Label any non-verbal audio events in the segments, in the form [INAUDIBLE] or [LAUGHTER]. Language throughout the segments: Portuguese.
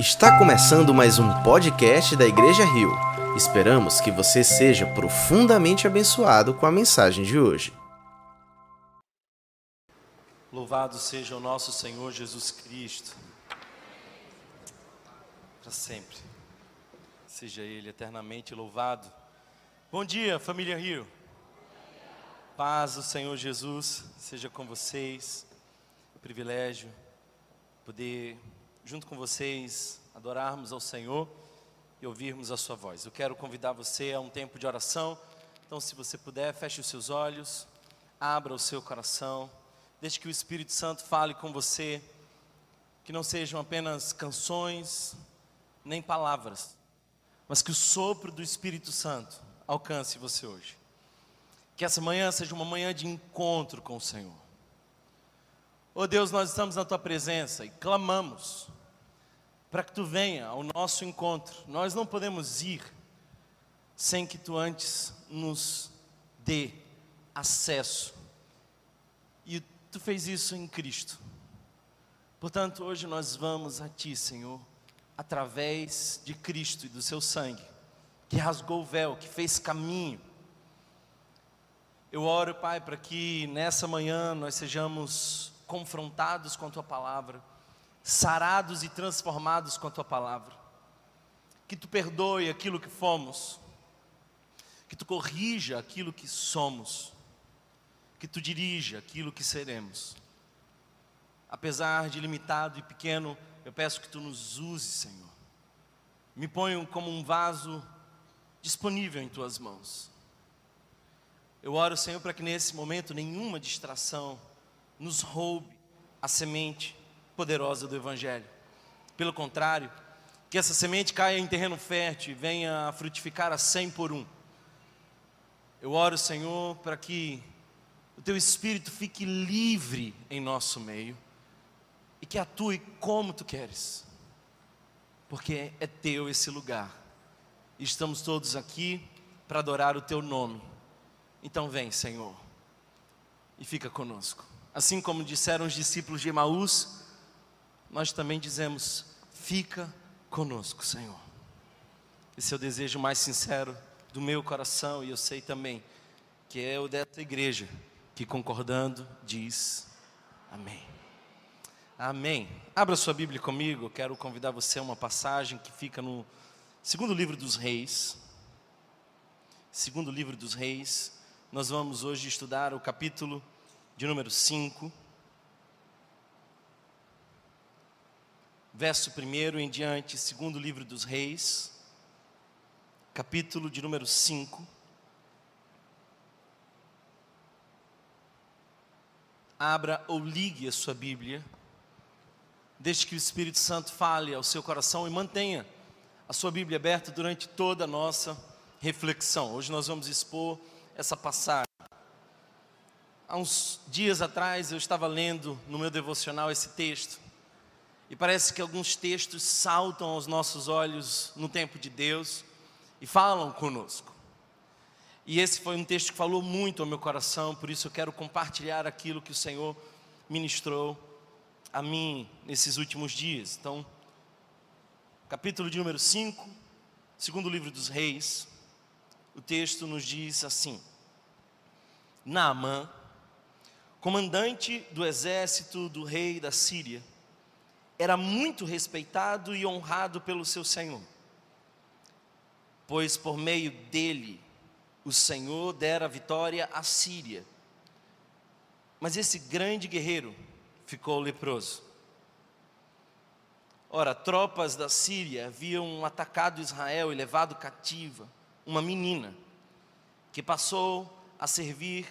Está começando mais um podcast da Igreja Rio. Esperamos que você seja profundamente abençoado com a mensagem de hoje. Louvado seja o nosso Senhor Jesus Cristo, para sempre. Seja Ele eternamente louvado. Bom dia, família Rio. Paz do Senhor Jesus seja com vocês. Privilégio poder junto com vocês, adorarmos ao Senhor e ouvirmos a Sua voz. Eu quero convidar você a um tempo de oração. Então, se você puder, feche os seus olhos, abra o seu coração, deixe que o Espírito Santo fale com você, que não sejam apenas canções, nem palavras, mas que o sopro do Espírito Santo alcance você hoje. Que essa manhã seja uma manhã de encontro com o Senhor. Oh Deus, nós estamos na tua presença e clamamos para que tu venha ao nosso encontro. Nós não podemos ir sem que tu antes nos dê acesso. E tu fez isso em Cristo. Portanto, hoje nós vamos a ti, Senhor, através de Cristo e do seu sangue, que rasgou o véu, que fez caminho. Eu oro, Pai, para que nessa manhã nós sejamos confrontados com a tua palavra, sarados e transformados com a tua palavra. Que tu perdoe aquilo que fomos, que tu corrija aquilo que somos, que tu dirija aquilo que seremos. Apesar de limitado e pequeno, eu peço que tu nos uses, Senhor. Me ponho como um vaso disponível em tuas mãos. Eu oro, Senhor, para que nesse momento nenhuma distração, nos roube a semente poderosa do Evangelho. Pelo contrário, que essa semente caia em terreno fértil e venha a frutificar a cem por um. Eu oro, Senhor, para que o Teu Espírito fique livre em nosso meio e que atue como Tu queres, porque é Teu esse lugar. E estamos todos aqui para adorar o Teu nome. Então vem, Senhor, e fica conosco. Assim como disseram os discípulos de Emaús, nós também dizemos: fica conosco, Senhor. Esse é o desejo mais sincero do meu coração e eu sei também que é o dessa igreja que concordando diz amém. Amém. Abra sua Bíblia comigo, eu quero convidar você a uma passagem que fica no segundo livro dos reis. Segundo livro dos reis, nós vamos hoje estudar o capítulo de número 5, verso 1 em diante, segundo livro dos reis, capítulo de número 5. Abra ou ligue a sua Bíblia, deixe que o Espírito Santo fale ao seu coração e mantenha a sua Bíblia aberta durante toda a nossa reflexão. Hoje nós vamos expor essa passagem. Há uns dias atrás eu estava lendo no meu devocional esse texto, e parece que alguns textos saltam aos nossos olhos no tempo de Deus e falam conosco. E esse foi um texto que falou muito ao meu coração, por isso eu quero compartilhar aquilo que o Senhor ministrou a mim nesses últimos dias. Então, capítulo de número 5, segundo livro dos reis, o texto nos diz assim: Naamã, comandante do exército do rei da Síria, era muito respeitado e honrado pelo seu senhor, pois por meio dele o Senhor dera vitória à Síria. Mas esse grande guerreiro ficou leproso. Ora, tropas da Síria haviam atacado Israel e levado cativa uma menina que passou a servir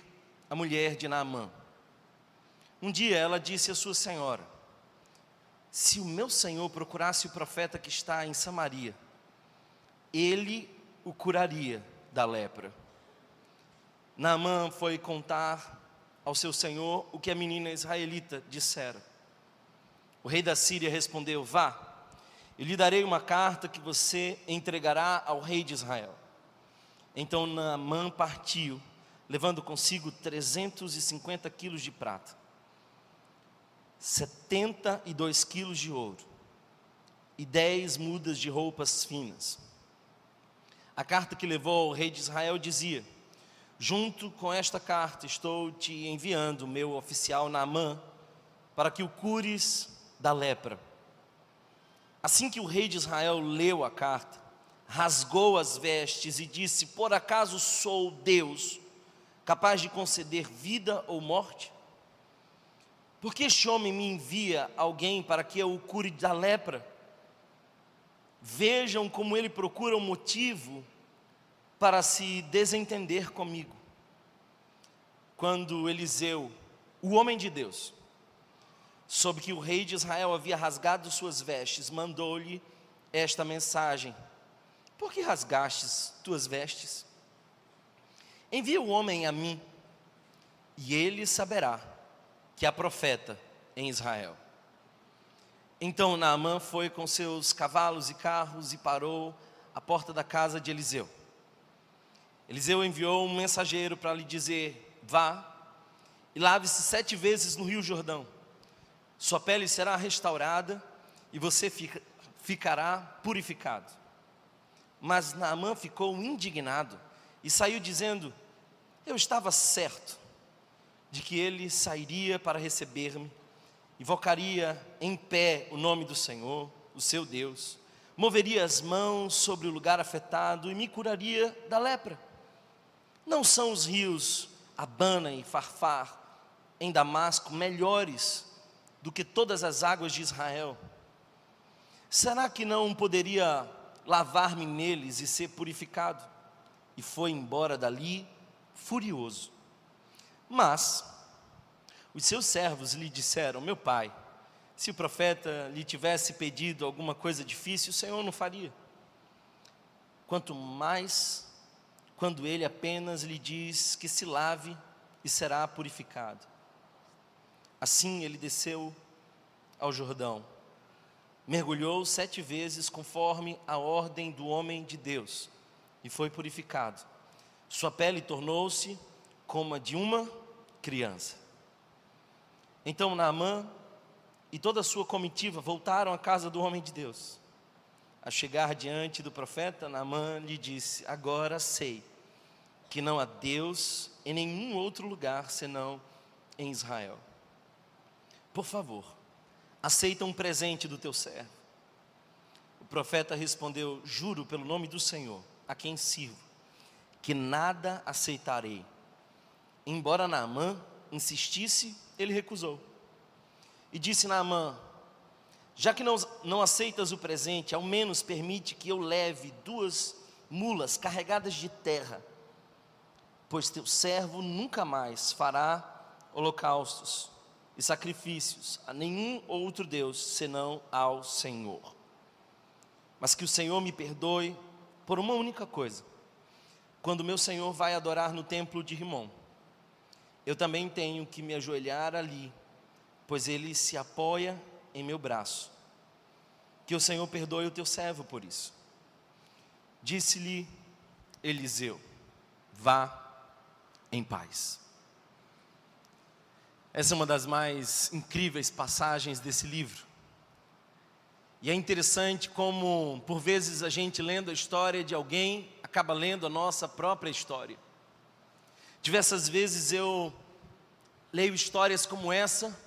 a mulher de Naamã. Um dia ela disse à sua senhora: Se o meu senhor procurasse o profeta que está em Samaria, ele o curaria da lepra. Naamã foi contar ao seu senhor o que a menina israelita dissera. O rei da Síria respondeu: Vá, eu lhe darei uma carta que você entregará ao rei de Israel. Então Naamã partiu, levando consigo 350 quilos de prata 72 quilos de ouro, e dez mudas de roupas finas. A carta que levou ao rei de Israel dizia: Junto com esta carta estou te enviando meu oficial Naamã para que o cures da lepra. Assim que o rei de Israel leu a carta, rasgou as vestes e disse: Por acaso sou Deus, capaz de conceder vida ou morte? Por que este homem me envia alguém para que eu o cure da lepra? Vejam como ele procura um motivo para se desentender comigo. Quando Eliseu, o homem de Deus, soube que o rei de Israel havia rasgado suas vestes, mandou-lhe esta mensagem: Por que rasgastes tuas vestes? Envia o homem a mim, e ele saberá que há profeta em Israel. Então Naamã foi com seus cavalos e carros e parou à porta da casa de Eliseu. Eliseu enviou um mensageiro para lhe dizer: Vá e lave-se sete vezes no Rio Jordão. Sua pele será restaurada e você fica, ficará purificado. Mas Naamã ficou indignado e saiu dizendo: Eu estava certo de que ele sairia para receber-me invocaria em pé o nome do Senhor, o seu Deus, moveria as mãos sobre o lugar afetado e me curaria da lepra. Não são os rios Abana e Farfar em Damasco melhores do que todas as águas de Israel? Será que não poderia lavar-me neles e ser purificado? E foi embora dali furioso. Mas os seus servos lhe disseram: Meu pai, se o profeta lhe tivesse pedido alguma coisa difícil, o Senhor não faria. Quanto mais quando ele apenas lhe diz que se lave e será purificado. Assim ele desceu ao Jordão, mergulhou sete vezes conforme a ordem do homem de Deus e foi purificado. Sua pele tornou-se como a de uma criança. Então Naamã e toda a sua comitiva voltaram à casa do homem de Deus. A chegar diante do profeta, Naamã lhe disse: Agora sei que não há Deus em nenhum outro lugar senão em Israel. Por favor, aceita um presente do teu servo. O profeta respondeu: Juro pelo nome do Senhor, a quem sirvo, que nada aceitarei. Embora Naamã insistisse, ele recusou. E disse Naamã: Já que não, não aceitas o presente, ao menos permite que eu leve duas mulas carregadas de terra, pois teu servo nunca mais fará holocaustos e sacrifícios a nenhum outro Deus senão ao Senhor. Mas que o Senhor me perdoe por uma única coisa. Quando meu Senhor vai adorar no templo de Rimon, eu também tenho que me ajoelhar ali, pois ele se apoia em meu braço. Que o Senhor perdoe o teu servo por isso. Disse-lhe Eliseu: Vá em paz. Essa é uma das mais incríveis passagens desse livro. E é interessante como, por vezes, a gente lendo a história de alguém, acaba lendo a nossa própria história. Diversas vezes eu leio histórias como essa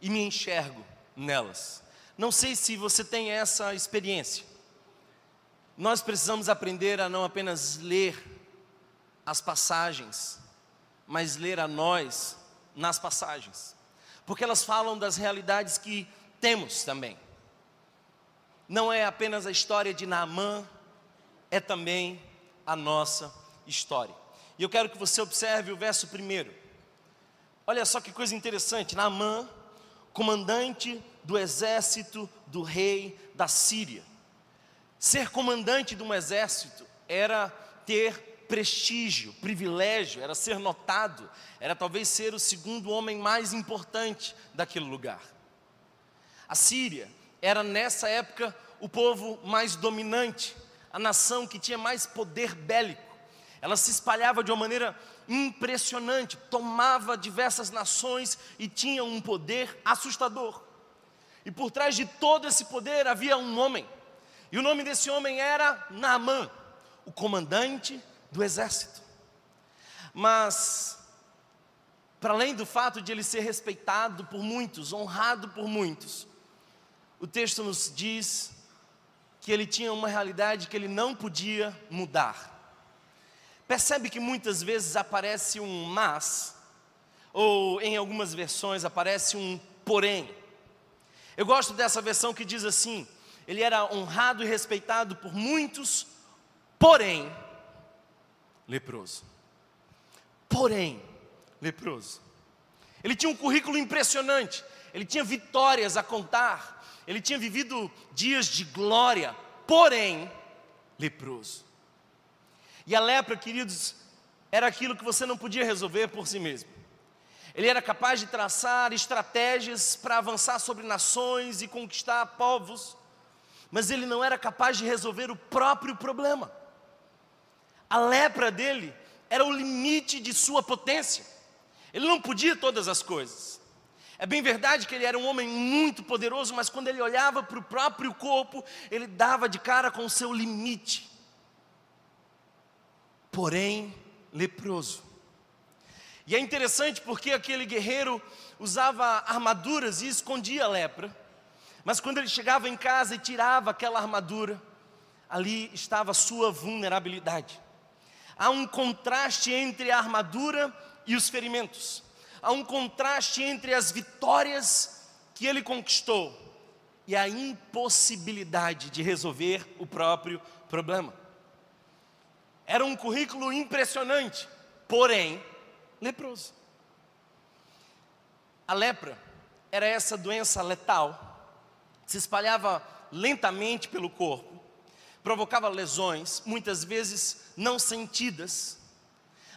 e me enxergo nelas. Não sei se você tem essa experiência. Nós precisamos aprender a não apenas ler as passagens, mas ler a nós nas passagens, porque elas falam das realidades que temos também. Não é apenas a história de Naamã, é também a nossa história. E eu quero que você observe o verso primeiro. Olha só que coisa interessante: Naamã, comandante do exército do rei da Síria. Ser comandante de um exército era ter prestígio, privilégio, era ser notado, era talvez ser o segundo homem mais importante daquele lugar. A Síria era nessa época o povo mais dominante, a nação que tinha mais poder bélico. Ela se espalhava de uma maneira impressionante, tomava diversas nações e tinha um poder assustador. E por trás de todo esse poder havia um homem, E o nome desse homem era Naamã, o comandante do exército. Mas, para além do fato de ele ser respeitado por muitos, honrado por muitos, o texto nos diz que ele tinha uma realidade que ele não podia mudar. Percebe que muitas vezes aparece um mas, ou em algumas versões aparece um porém. Eu gosto dessa versão que diz assim: ele era honrado e respeitado por muitos, porém leproso. Porém leproso. Ele tinha um currículo impressionante, ele tinha vitórias a contar, ele tinha vivido dias de glória, porém leproso. E a lepra, queridos, era aquilo que você não podia resolver por si mesmo. Ele era capaz de traçar estratégias para avançar sobre nações e conquistar povos, mas ele não era capaz de resolver o próprio problema. A lepra dele era o limite de sua potência. Ele não podia todas as coisas. É bem verdade que ele era um homem muito poderoso, mas quando ele olhava para o próprio corpo, ele dava de cara com o seu limite porém leproso. E é interessante porque aquele guerreiro usava armaduras e escondia a lepra, mas quando ele chegava em casa e tirava aquela armadura, ali estava a sua vulnerabilidade. Há um contraste entre a armadura e os ferimentos, há um contraste entre as vitórias que ele conquistou e a impossibilidade de resolver o próprio problema. Era um currículo impressionante, porém leproso. A lepra era essa doença letal, se espalhava lentamente pelo corpo, provocava lesões, muitas vezes não sentidas,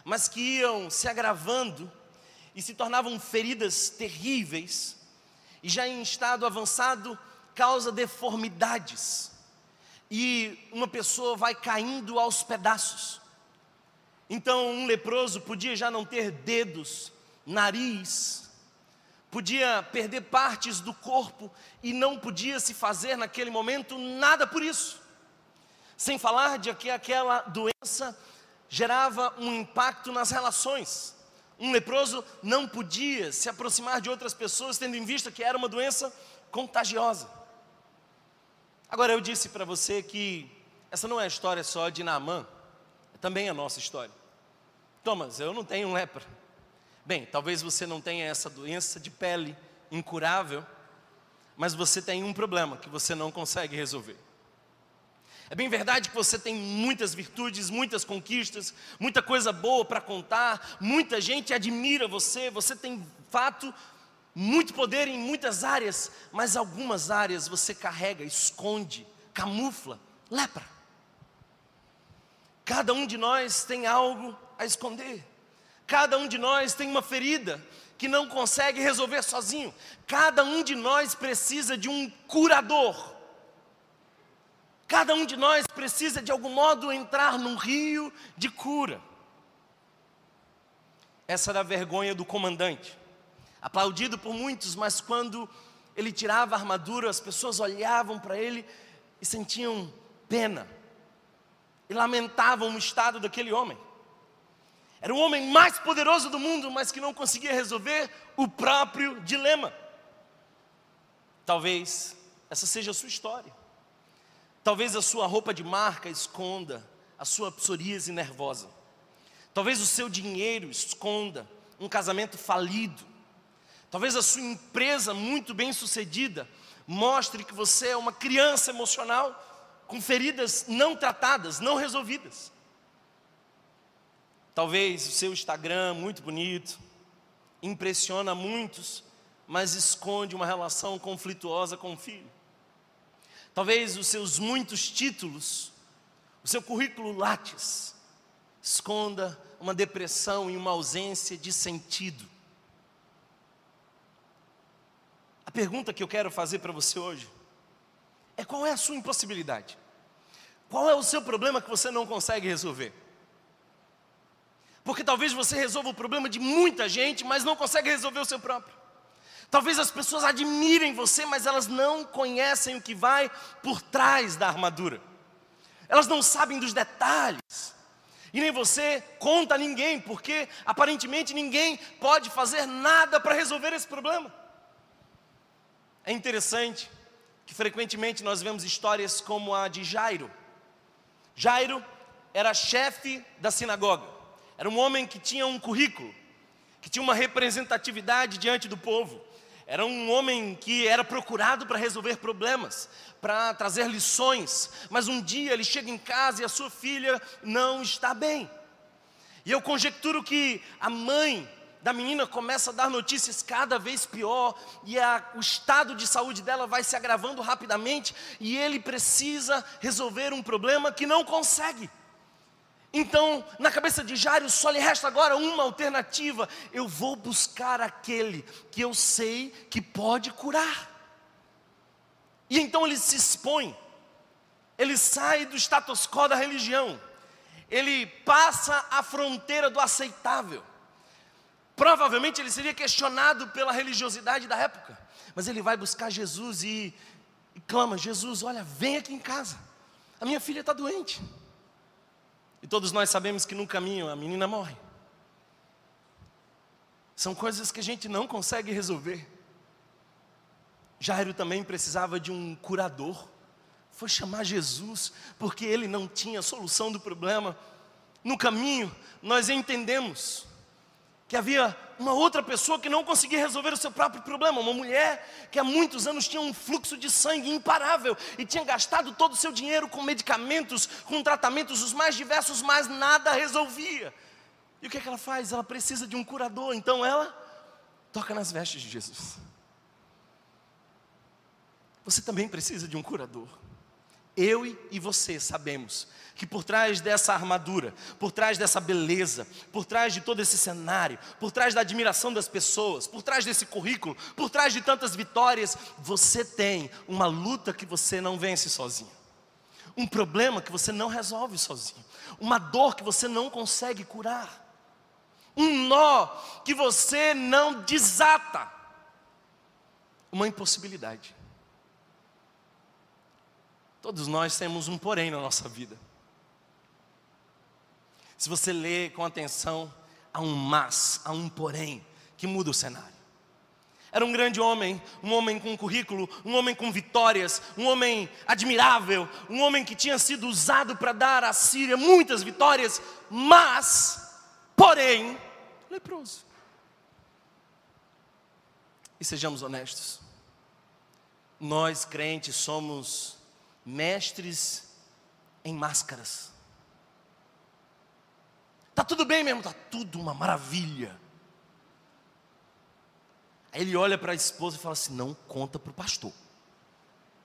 mas que iam se agravando e se tornavam feridas terríveis, e já em estado avançado causa deformidades e uma pessoa vai caindo aos pedaços. Então, um leproso podia já não ter dedos, nariz, podia perder partes do corpo e não podia se fazer naquele momento nada por isso. Sem falar de que aquela doença gerava um impacto nas relações. Um leproso não podia se aproximar de outras pessoas, tendo em vista que era uma doença contagiosa. Agora eu disse para você que essa não é a história só de Naamã, é também a nossa história. Thomas, eu não tenho lepra. Bem, talvez você não tenha essa doença de pele incurável, mas você tem um problema que você não consegue resolver. É bem verdade que você tem muitas virtudes, muitas conquistas, muita coisa boa para contar, muita gente admira você, você tem fato muito poder em muitas áreas, mas algumas áreas você carrega, esconde, camufla, lepra. Cada um de nós tem algo a esconder. Cada um de nós tem uma ferida que não consegue resolver sozinho. Cada um de nós precisa de um curador. Cada um de nós precisa de algum modo entrar num rio de cura. Essa era a vergonha do comandante aplaudido por muitos, mas quando ele tirava a armadura, as pessoas olhavam para ele e sentiam pena, e lamentavam o estado daquele homem. Era o homem mais poderoso do mundo, mas que não conseguia resolver o próprio dilema. Talvez essa seja a sua história. Talvez a sua roupa de marca esconda a sua psoríase nervosa. Talvez o seu dinheiro esconda um casamento falido. Talvez a sua empresa muito bem sucedida mostre que você é uma criança emocional com feridas não tratadas, não resolvidas. Talvez o seu Instagram muito bonito impressiona muitos, mas esconde uma relação conflituosa com o filho. Talvez os seus muitos títulos, o seu currículo Lattes, esconda uma depressão e uma ausência de sentido. Pergunta que eu quero fazer para você hoje é qual é a sua impossibilidade? Qual é o seu problema que você não consegue resolver? Porque talvez você resolva o problema de muita gente, mas não consegue resolver o seu próprio. Talvez as pessoas admirem você, mas elas não conhecem o que vai por trás da armadura. Elas não sabem dos detalhes. E nem você conta a ninguém, porque aparentemente ninguém pode fazer nada para resolver esse problema. É interessante que frequentemente nós vemos histórias como a de Jairo. Jairo era chefe da sinagoga, era um homem que tinha um currículo, que tinha uma representatividade diante do povo. Era um homem que era procurado para resolver problemas, para trazer lições, mas um dia ele chega em casa e a sua filha não está bem. E eu conjecturo que a mãe da menina começa a dar notícias cada vez pior, e a, o estado de saúde dela vai se agravando rapidamente, e ele precisa resolver um problema que não consegue. Então, na cabeça de Jairo só lhe resta agora uma alternativa: eu vou buscar aquele que eu sei que pode curar. E então ele se expõe, ele sai do status quo da religião, ele passa a fronteira do aceitável. Provavelmente ele seria questionado pela religiosidade da época, mas ele vai buscar Jesus e, e clama: Jesus, olha, vem aqui em casa, a minha filha está doente. E todos nós sabemos que no caminho a menina morre. São coisas que a gente não consegue resolver. Jairo também precisava de um curador. Foi chamar Jesus, porque ele não tinha solução do problema. No caminho, nós entendemos que havia uma outra pessoa que não conseguia resolver o seu próprio problema, uma mulher que há muitos anos tinha um fluxo de sangue imparável e tinha gastado todo o seu dinheiro com medicamentos, com tratamentos os mais diversos, mas nada resolvia. E o que, é que ela faz? Ela precisa de um curador, então ela toca nas vestes de Jesus. Você também precisa de um curador. Eu e você sabemos que por trás dessa armadura, por trás dessa beleza, por trás de todo esse cenário, por trás da admiração das pessoas, por trás desse currículo, por trás de tantas vitórias, você tem uma luta que você não vence sozinho, um problema que você não resolve sozinho, uma dor que você não consegue curar, um nó que você não desata, uma impossibilidade. Todos nós temos um porém na nossa vida. Se você lê com atenção, há um mas, há um porém, que muda o cenário. Era um grande homem, um homem com currículo, um homem com vitórias, um homem admirável, um homem que tinha sido usado para dar à Síria muitas vitórias, mas, porém, leproso. E sejamos honestos, nós crentes somos mestres em máscaras. Tá tudo bem mesmo, tá tudo uma maravilha. Aí ele olha para a esposa e fala assim: não conta para o pastor,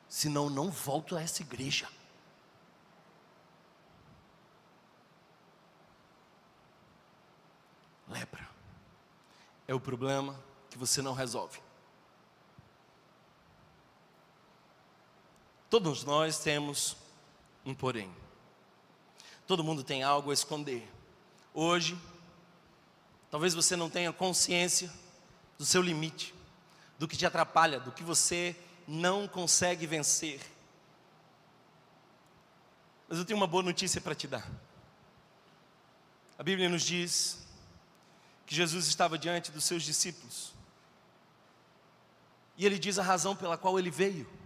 senão não volto a essa igreja. Lepra é o problema que você não resolve. Todos nós temos um porém. Todo mundo tem algo a esconder. Hoje, talvez você não tenha consciência do seu limite, do que te atrapalha, do que você não consegue vencer. Mas eu tenho uma boa notícia para te dar. A Bíblia nos diz que Jesus estava diante dos seus discípulos. E ele diz a razão pela qual ele veio.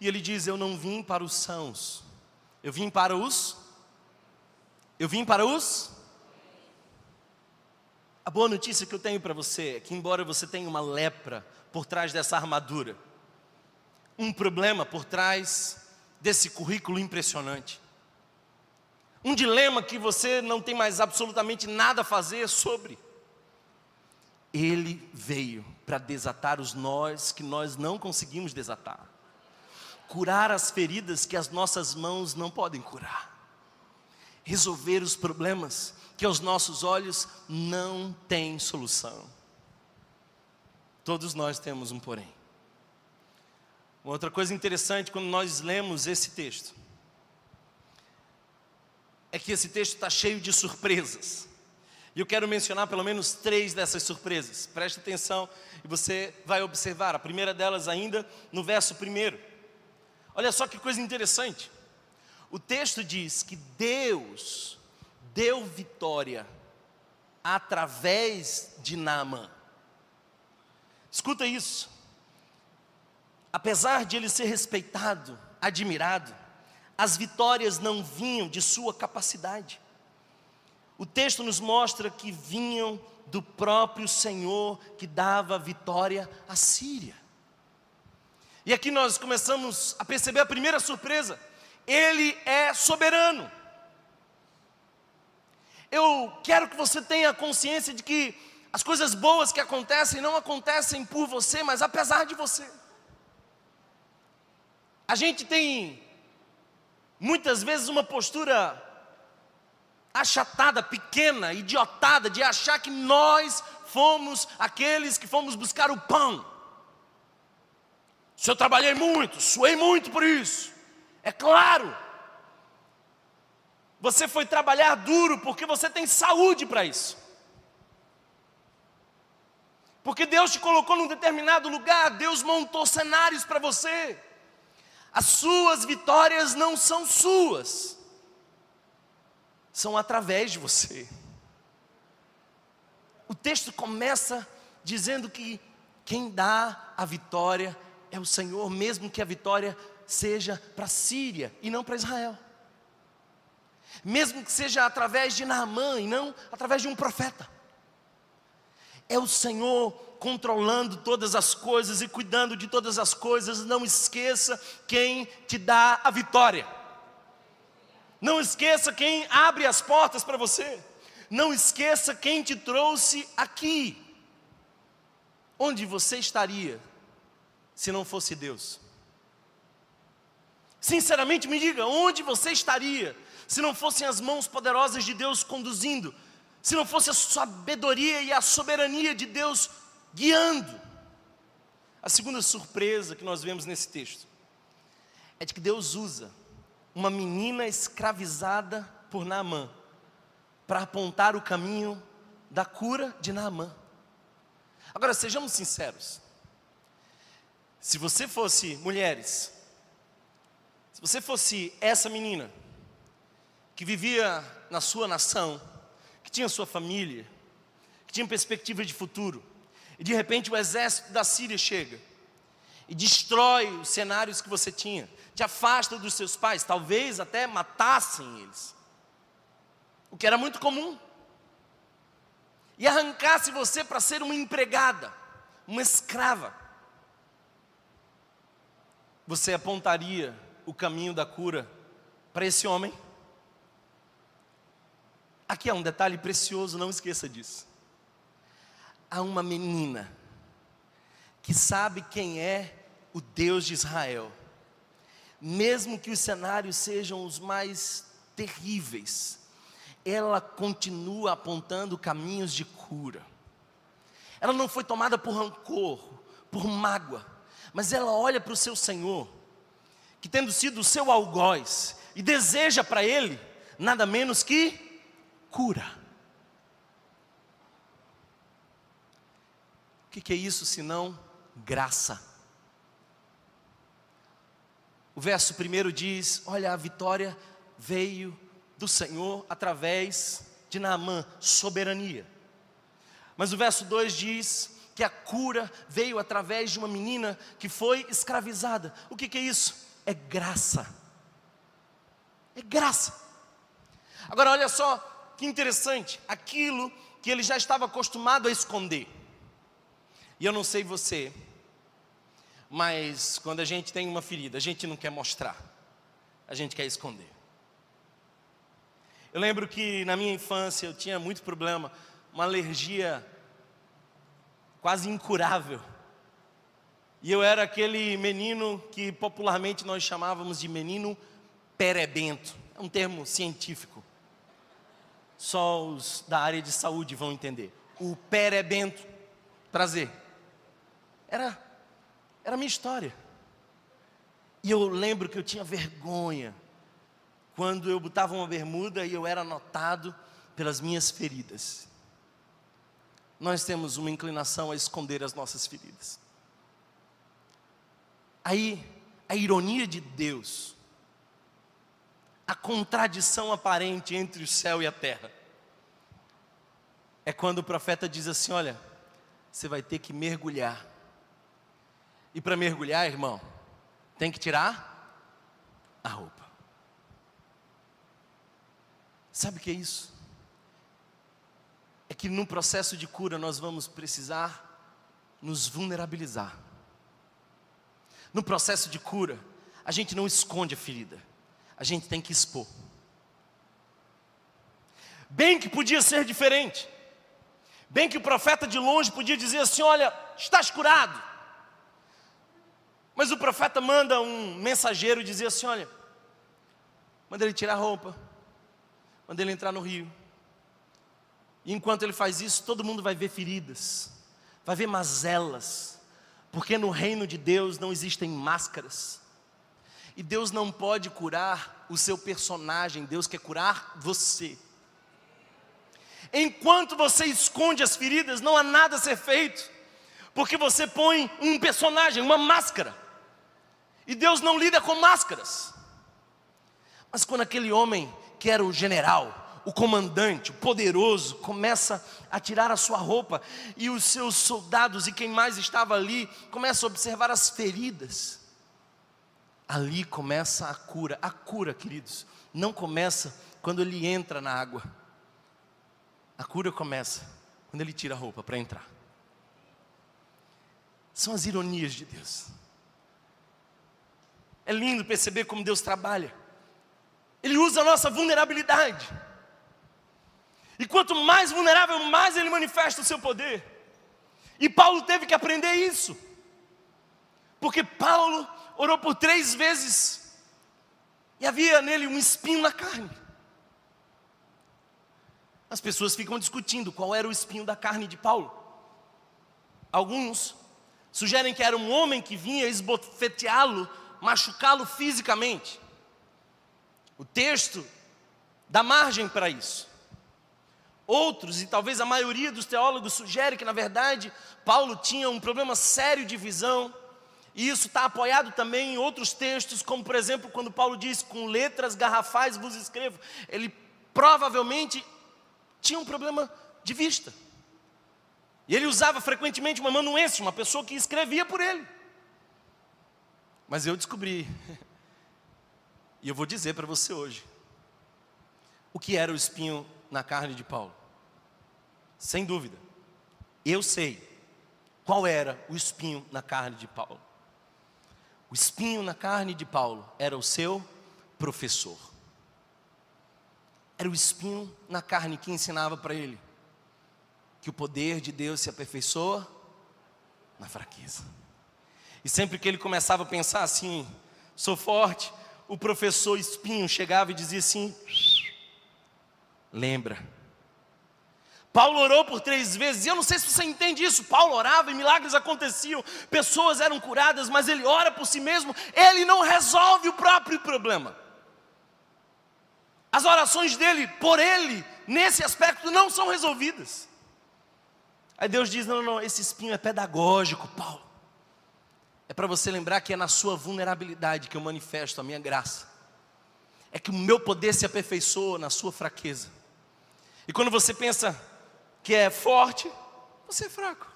E ele diz: Eu não vim para os sãos, eu vim para os. Eu vim para os. A boa notícia que eu tenho para você é que, embora você tenha uma lepra por trás dessa armadura, um problema por trás desse currículo impressionante, um dilema que você não tem mais absolutamente nada a fazer sobre, ele veio para desatar os nós que nós não conseguimos desatar curar as feridas que as nossas mãos não podem curar, resolver os problemas que aos nossos olhos não têm solução. Todos nós temos um porém. Outra coisa interessante quando nós lemos esse texto é que esse texto está cheio de surpresas. E eu quero mencionar pelo menos três dessas surpresas. Preste atenção e você vai observar. A primeira delas, ainda no verso primeiro. Olha só que coisa interessante. O texto diz que Deus deu vitória através de Naamã. Escuta isso. Apesar de ele ser respeitado, admirado, as vitórias não vinham de sua capacidade. O texto nos mostra que vinham do próprio Senhor que dava vitória à Síria. E aqui nós começamos a perceber a primeira surpresa: Ele é soberano. Eu quero que você tenha consciência de que as coisas boas que acontecem não acontecem por você, mas apesar de você. A gente tem muitas vezes uma postura achatada, pequena, idiotada, de achar que nós fomos aqueles que fomos buscar o pão. Se eu trabalhei muito, suei muito por isso. É claro. Você foi trabalhar duro porque você tem saúde para isso. Porque Deus te colocou num determinado lugar, Deus montou cenários para você. As suas vitórias não são suas, são através de você. O texto começa dizendo que quem dá a vitória é o Senhor, mesmo que a vitória seja para a Síria e não para Israel. Mesmo que seja através de Naamã e não através de um profeta. É o Senhor controlando todas as coisas e cuidando de todas as coisas. Não esqueça quem te dá a vitória. Não esqueça quem abre as portas para você. Não esqueça quem te trouxe aqui. Onde você estaria se não fosse Deus? Sinceramente me diga, onde você estaria se não fossem as mãos poderosas de Deus conduzindo? Se não fosse a sabedoria e a soberania de Deus guiando? A segunda surpresa que nós vemos nesse texto é de que Deus usa uma menina escravizada por Naamã para apontar o caminho da cura de Naamã. Agora, sejamos sinceros. Se você fosse mulheres, se você fosse essa menina que vivia na sua nação, que tinha sua família, que tinha perspectiva de futuro, e de repente o exército da Síria chega e destrói os cenários que você tinha, te afasta dos seus pais, talvez até matassem eles, o que era muito comum, e arrancasse você para ser uma empregada, uma escrava você apontaria o caminho da cura para esse homem? Aqui há um detalhe precioso, não esqueça disso. Há uma menina que sabe quem é o Deus de Israel, mesmo que os cenários sejam os mais terríveis, ela continua apontando caminhos de cura. Ela não foi tomada por rancor, por mágoa mas ela olha para o seu Senhor, que tendo sido o seu algoz, e deseja para ele nada menos que cura. O que, que é isso senão graça? O verso primeiro diz: Olha, a vitória veio do Senhor através de Naamã, soberania. Mas o verso 2 diz: que a cura veio através de uma menina que foi escravizada. O que, que é isso? É graça. É graça. Agora, olha só que interessante, aquilo que ele já estava acostumado a esconder. E eu não sei você, mas quando a gente tem uma ferida, a gente não quer mostrar, a gente quer esconder. Eu lembro que na minha infância eu tinha muito problema, uma alergia quase incurável. E eu era aquele menino que popularmente nós chamávamos de menino perebento. É um termo científico. Só os da área de saúde vão entender. O perebento. Prazer. Era, era a minha história. E eu lembro que eu tinha vergonha quando eu botava uma bermuda e eu era notado pelas minhas feridas. Nós temos uma inclinação a esconder as nossas feridas. Aí, a ironia de Deus, a contradição aparente entre o céu e a terra, é quando o profeta diz assim: Olha, você vai ter que mergulhar. E para mergulhar, irmão, tem que tirar a roupa. Sabe o que é isso? É que no processo de cura nós vamos precisar nos vulnerabilizar. No processo de cura, a gente não esconde a ferida, a gente tem que expor. Bem que podia ser diferente. Bem que o profeta de longe podia dizer assim: Olha, estás curado. Mas o profeta manda um mensageiro dizer assim: Olha, manda ele tirar a roupa, manda ele entrar no rio. E enquanto ele faz isso, todo mundo vai ver feridas, vai ver mazelas, porque no reino de Deus não existem máscaras. E Deus não pode curar o seu personagem, Deus quer curar você. Enquanto você esconde as feridas, não há nada a ser feito, porque você põe um personagem, uma máscara. E Deus não lida com máscaras. Mas quando aquele homem que era o general, o comandante, o poderoso, começa a tirar a sua roupa e os seus soldados e quem mais estava ali começa a observar as feridas. Ali começa a cura. A cura, queridos, não começa quando ele entra na água. A cura começa quando ele tira a roupa para entrar. São as ironias de Deus. É lindo perceber como Deus trabalha. Ele usa a nossa vulnerabilidade. E quanto mais vulnerável, mais ele manifesta o seu poder. E Paulo teve que aprender isso. Porque Paulo orou por três vezes e havia nele um espinho na carne. As pessoas ficam discutindo qual era o espinho da carne de Paulo. Alguns sugerem que era um homem que vinha esbofeteá-lo, machucá-lo fisicamente. O texto dá margem para isso. Outros, e talvez a maioria dos teólogos, sugere que, na verdade, Paulo tinha um problema sério de visão, e isso está apoiado também em outros textos, como por exemplo, quando Paulo diz: Com letras garrafais vos escrevo. Ele provavelmente tinha um problema de vista. E ele usava frequentemente uma manuense, uma pessoa que escrevia por ele. Mas eu descobri, [LAUGHS] e eu vou dizer para você hoje, o que era o espinho na carne de Paulo. Sem dúvida, eu sei qual era o espinho na carne de Paulo. O espinho na carne de Paulo era o seu professor era o espinho na carne que ensinava para ele que o poder de Deus se aperfeiçoa na fraqueza. E sempre que ele começava a pensar assim, sou forte, o professor espinho chegava e dizia assim: lembra. Paulo orou por três vezes, e eu não sei se você entende isso. Paulo orava e milagres aconteciam, pessoas eram curadas, mas ele ora por si mesmo, ele não resolve o próprio problema. As orações dele por ele, nesse aspecto, não são resolvidas. Aí Deus diz: não, não, esse espinho é pedagógico, Paulo. É para você lembrar que é na sua vulnerabilidade que eu manifesto a minha graça. É que o meu poder se aperfeiçoa na sua fraqueza. E quando você pensa que é forte, você é fraco.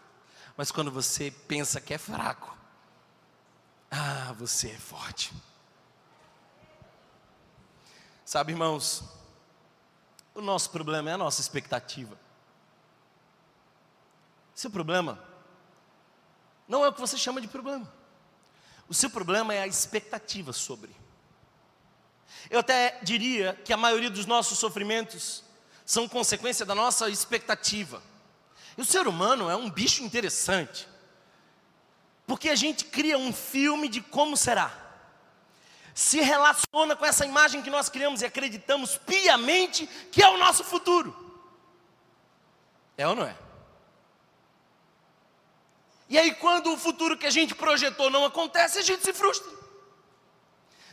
Mas quando você pensa que é fraco, ah, você é forte. Sabe, irmãos, o nosso problema é a nossa expectativa. Seu problema não é o que você chama de problema. O seu problema é a expectativa sobre. Eu até diria que a maioria dos nossos sofrimentos são consequência da nossa expectativa. E o ser humano é um bicho interessante, porque a gente cria um filme de como será se relaciona com essa imagem que nós criamos e acreditamos piamente que é o nosso futuro. É ou não é? E aí, quando o futuro que a gente projetou não acontece, a gente se frustra.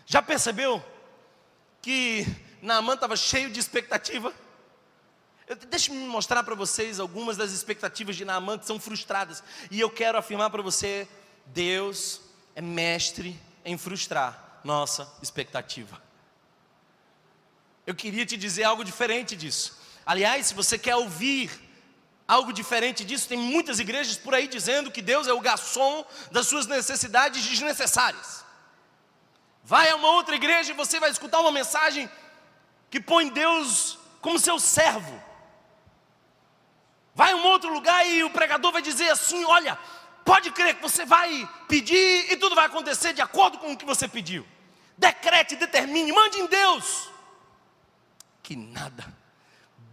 Já percebeu que Naamã estava cheio de expectativa? Deixe-me mostrar para vocês algumas das expectativas de Naamã que são frustradas. E eu quero afirmar para você: Deus é mestre em frustrar nossa expectativa. Eu queria te dizer algo diferente disso. Aliás, se você quer ouvir algo diferente disso, tem muitas igrejas por aí dizendo que Deus é o garçom das suas necessidades desnecessárias. Vai a uma outra igreja e você vai escutar uma mensagem que põe Deus como seu servo. Vai a um outro lugar e o pregador vai dizer assim: Olha, pode crer que você vai pedir e tudo vai acontecer de acordo com o que você pediu. Decrete, determine, mande em Deus. Que nada.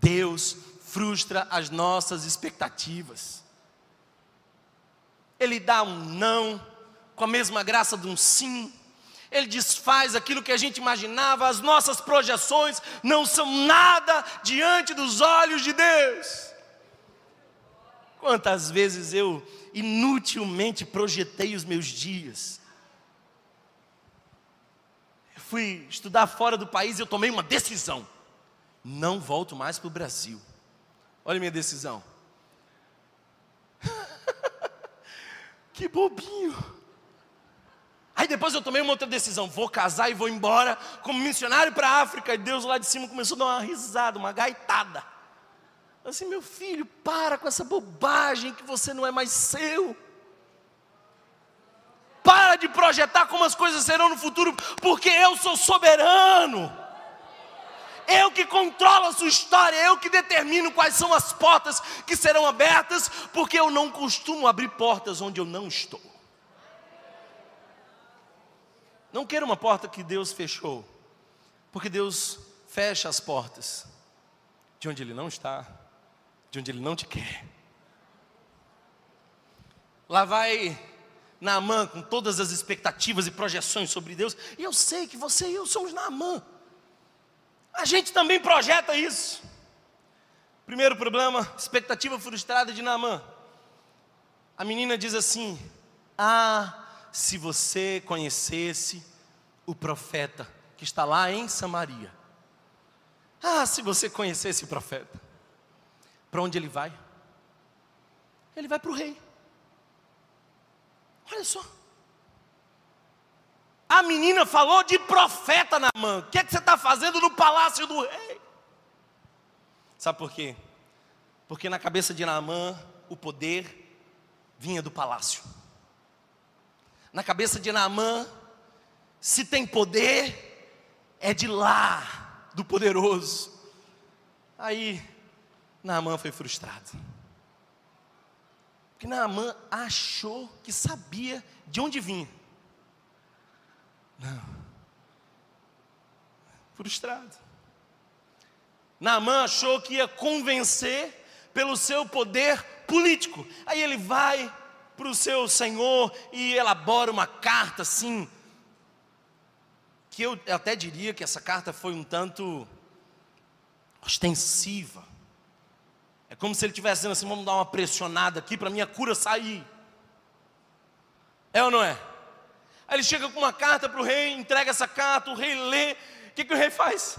Deus frustra as nossas expectativas. Ele dá um não com a mesma graça de um sim. Ele desfaz aquilo que a gente imaginava, as nossas projeções não são nada diante dos olhos de Deus. Quantas vezes eu inutilmente projetei os meus dias. Eu fui estudar fora do país e eu tomei uma decisão. Não volto mais para o Brasil. Olha a minha decisão. [LAUGHS] que bobinho. Aí depois eu tomei uma outra decisão, vou casar e vou embora como missionário para a África. E Deus lá de cima começou a dar uma risada, uma gaitada. Assim, meu filho, para com essa bobagem que você não é mais seu. Para de projetar como as coisas serão no futuro, porque eu sou soberano eu que controlo a sua história, eu que determino quais são as portas que serão abertas, porque eu não costumo abrir portas onde eu não estou. Não quero uma porta que Deus fechou, porque Deus fecha as portas de onde Ele não está, de onde Ele não te quer. Lá vai Naamã com todas as expectativas e projeções sobre Deus, e eu sei que você e eu somos Naamã. A gente também projeta isso. Primeiro problema, expectativa frustrada de Naamã. A menina diz assim: Ah, se você conhecesse o profeta que está lá em Samaria. Ah, se você conhecesse o profeta. Para onde ele vai? Ele vai para o rei. Olha só. A menina falou de profeta na mão. O que, é que você está fazendo no palácio do rei? Sabe por quê? Porque na cabeça de Naamã o poder vinha do palácio. Na cabeça de Naamã, se tem poder, é de lá, do poderoso. Aí, Naamã foi frustrado. Porque Naamã achou que sabia de onde vinha. Não. Frustrado. Naamã achou que ia convencer pelo seu poder político. Aí ele vai para o seu senhor e elabora uma carta assim, que eu até diria que essa carta foi um tanto ostensiva. É como se ele estivesse dizendo assim: vamos dar uma pressionada aqui para minha cura sair. É ou não é? Aí ele chega com uma carta para o rei, entrega essa carta, o rei lê. O que, que o rei faz?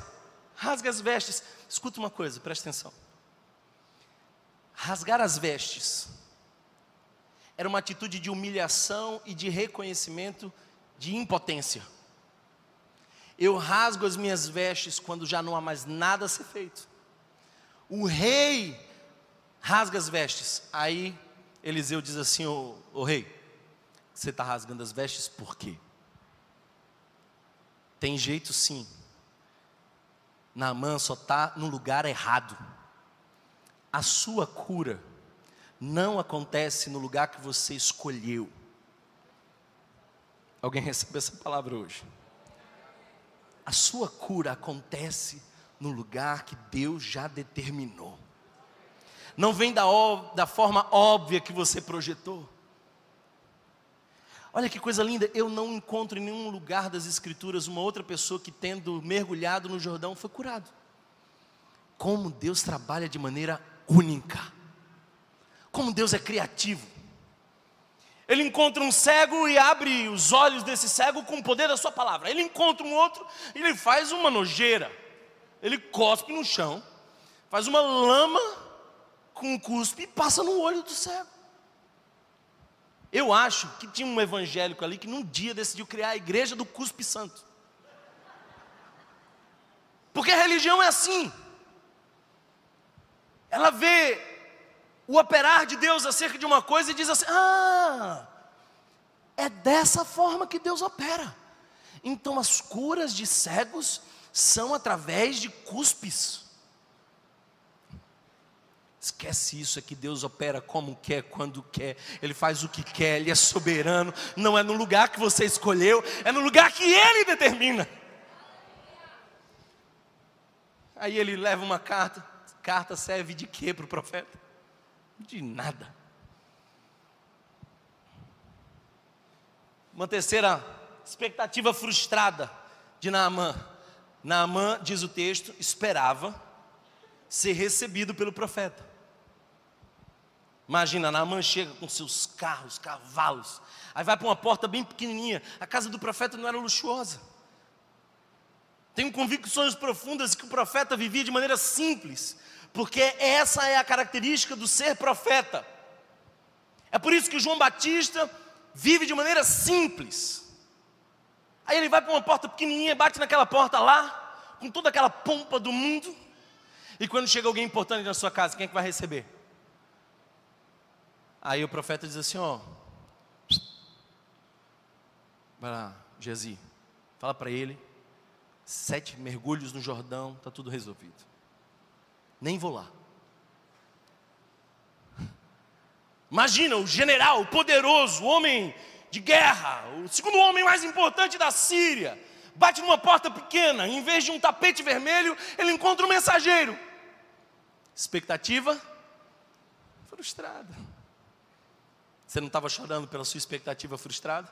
Rasga as vestes. Escuta uma coisa, presta atenção. Rasgar as vestes era uma atitude de humilhação e de reconhecimento de impotência. Eu rasgo as minhas vestes quando já não há mais nada a ser feito. O rei rasga as vestes. Aí Eliseu diz assim: o rei, você está rasgando as vestes por quê? Tem jeito sim. Naamã só está no lugar errado. A sua cura não acontece no lugar que você escolheu. Alguém recebeu essa palavra hoje? A sua cura acontece no lugar que Deus já determinou. Não vem da, da forma óbvia que você projetou. Olha que coisa linda, eu não encontro em nenhum lugar das Escrituras uma outra pessoa que, tendo mergulhado no Jordão, foi curado. Como Deus trabalha de maneira única, como Deus é criativo. Ele encontra um cego e abre os olhos desse cego com o poder da sua palavra. Ele encontra um outro e ele faz uma nojeira. Ele cospe no chão, faz uma lama com um cuspe e passa no olho do cego. Eu acho que tinha um evangélico ali que num dia decidiu criar a igreja do cuspe santo. Porque a religião é assim. Ela vê o operar de Deus acerca de uma coisa e diz assim: ah, é dessa forma que Deus opera. Então as curas de cegos são através de cuspes. Esquece isso, é que Deus opera como quer, quando quer, Ele faz o que quer, Ele é soberano, não é no lugar que você escolheu, é no lugar que Ele determina. Aí ele leva uma carta, carta serve de quê para o profeta? De nada. Uma terceira expectativa frustrada de Naamã. Naamã, diz o texto, esperava ser recebido pelo profeta. Imagina, Naamã chega com seus carros, cavalos, aí vai para uma porta bem pequenininha. A casa do profeta não era luxuosa. Tenho convicções profundas que o profeta vivia de maneira simples, porque essa é a característica do ser profeta. É por isso que João Batista vive de maneira simples. Aí ele vai para uma porta pequenininha, bate naquela porta lá, com toda aquela pompa do mundo. E quando chega alguém importante na sua casa, quem é que vai receber? Aí o profeta diz assim: Ó, vai lá, Gezi, fala para ele, sete mergulhos no Jordão, está tudo resolvido. Nem vou lá. Imagina o general, poderoso, o homem de guerra, o segundo homem mais importante da Síria, bate numa porta pequena, em vez de um tapete vermelho, ele encontra um mensageiro. Expectativa frustrada. Você não estava chorando pela sua expectativa frustrada?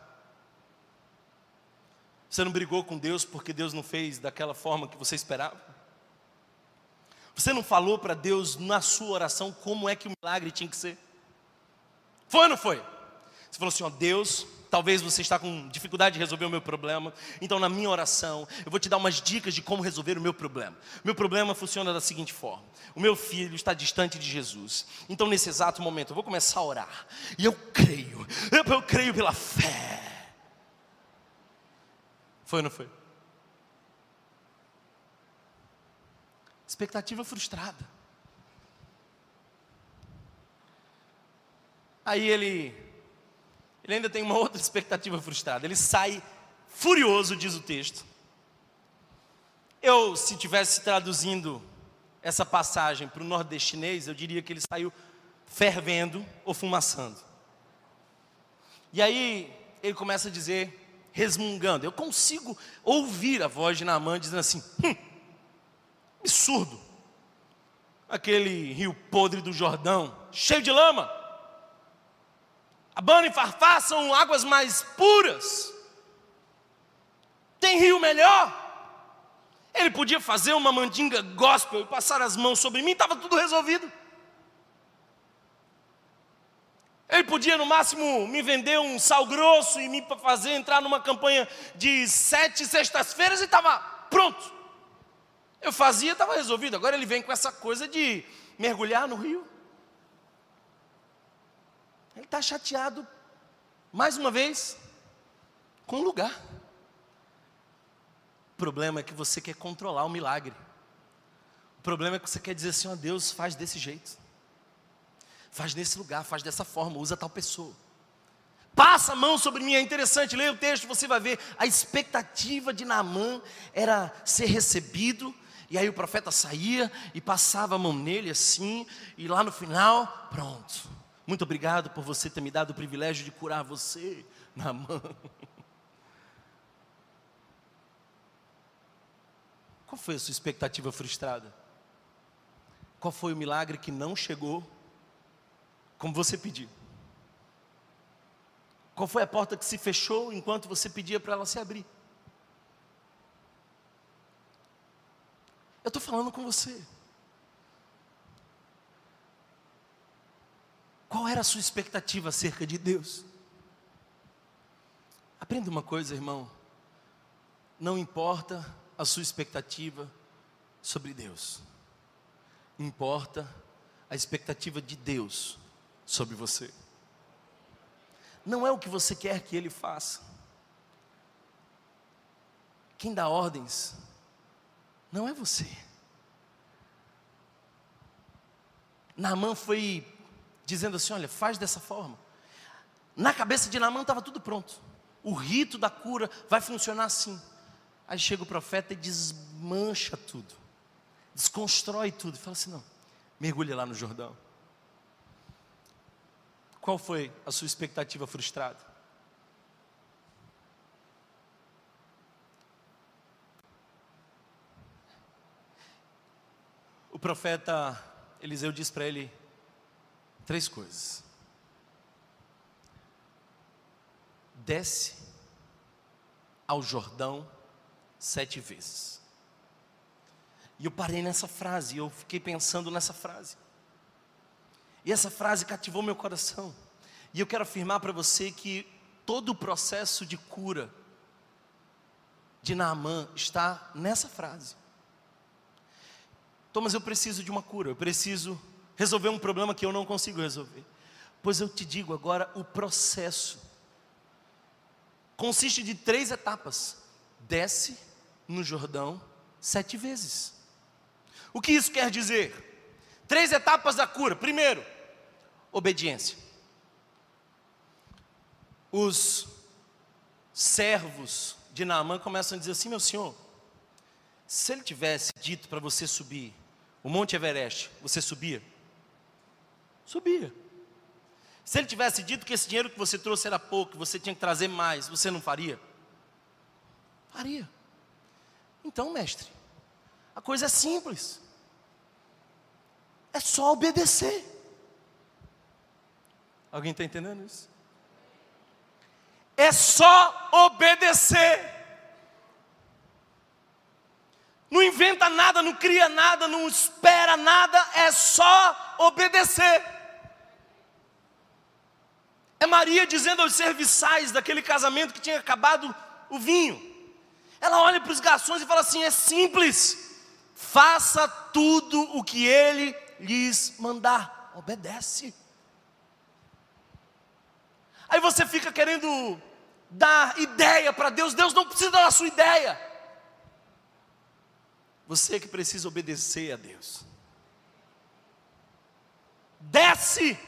Você não brigou com Deus porque Deus não fez daquela forma que você esperava? Você não falou para Deus na sua oração como é que o milagre tinha que ser? Foi ou não foi? Você falou assim: ó, Deus, talvez você está com dificuldade de resolver o meu problema, então na minha oração eu vou te dar umas dicas de como resolver o meu problema. Meu problema funciona da seguinte forma: o meu filho está distante de Jesus, então nesse exato momento eu vou começar a orar, e eu creio, eu, creio pela fé. Foi ou não foi? Expectativa frustrada. Aí ele, ele ainda tem uma outra expectativa frustrada. Ele sai furioso, diz o texto. Eu, se tivesse traduzindo essa passagem para o nordestinês, eu diria que ele saiu fervendo ou fumaçando. E aí ele começa a dizer, resmungando. Eu consigo ouvir a voz de Naamã dizendo assim: hum, Absurdo. Aquele rio podre do Jordão, cheio de lama. Abana e Farfá são águas mais puras. Tem rio melhor. Ele podia fazer uma mandinga gospel e passar as mãos sobre mim, estava tudo resolvido. Ele podia, no máximo, me vender um sal grosso e me fazer entrar numa campanha de sete sextas-feiras e estava pronto. Eu fazia, estava resolvido. Agora ele vem com essa coisa de mergulhar no rio. Ele está chateado, mais uma vez, com o lugar. O problema é que você quer controlar o milagre. O problema é que você quer dizer assim: ó Deus, faz desse jeito. Faz nesse lugar, faz dessa forma, usa tal pessoa. Passa a mão sobre mim, é interessante, leia o texto, você vai ver. A expectativa de Naamã era ser recebido, e aí o profeta saía e passava a mão nele assim, e lá no final, pronto. Muito obrigado por você ter me dado o privilégio de curar você [LAUGHS] na mão. Qual foi a sua expectativa frustrada? Qual foi o milagre que não chegou como você pediu? Qual foi a porta que se fechou enquanto você pedia para ela se abrir? Eu estou falando com você. Qual era a sua expectativa acerca de Deus? Aprenda uma coisa, irmão. Não importa a sua expectativa sobre Deus. Importa a expectativa de Deus sobre você. Não é o que você quer que Ele faça. Quem dá ordens não é você. Naamã foi dizendo assim: olha, faz dessa forma. Na cabeça de Naamã estava tudo pronto. O rito da cura vai funcionar assim. Aí chega o profeta e desmancha tudo, desconstrói tudo, fala assim: não, mergulha lá no Jordão. Qual foi a sua expectativa frustrada? O profeta Eliseu diz para ele três coisas. Desce ao Jordão sete vezes. E eu parei nessa frase, eu fiquei pensando nessa frase. E essa frase cativou meu coração. E eu quero afirmar para você que todo o processo de cura de Naamã está nessa frase. Thomas, eu preciso de uma cura, eu preciso resolver um problema que eu não consigo resolver. Pois eu te digo agora, o processo consiste de três etapas: desce no Jordão sete vezes. O que isso quer dizer? Três etapas da cura. Primeiro, obediência. Os servos de Naamã começam a dizer assim: meu senhor, se ele tivesse dito para você subir o Monte Everest, você subia? Subia. Se ele tivesse dito que esse dinheiro que você trouxe era pouco, você tinha que trazer mais, você não faria? Faria. Então, mestre, a coisa é simples. É só obedecer. Alguém está entendendo isso? É só obedecer. Não inventa nada, não cria nada, não espera nada, é só obedecer. É Maria dizendo aos serviçais daquele casamento que tinha acabado o vinho. Ela olha para os garçons e fala assim: é simples, faça tudo o que ele lhes mandar, obedece. Aí você fica querendo dar ideia para Deus, Deus não precisa da sua ideia. Você que precisa obedecer a Deus. Desce.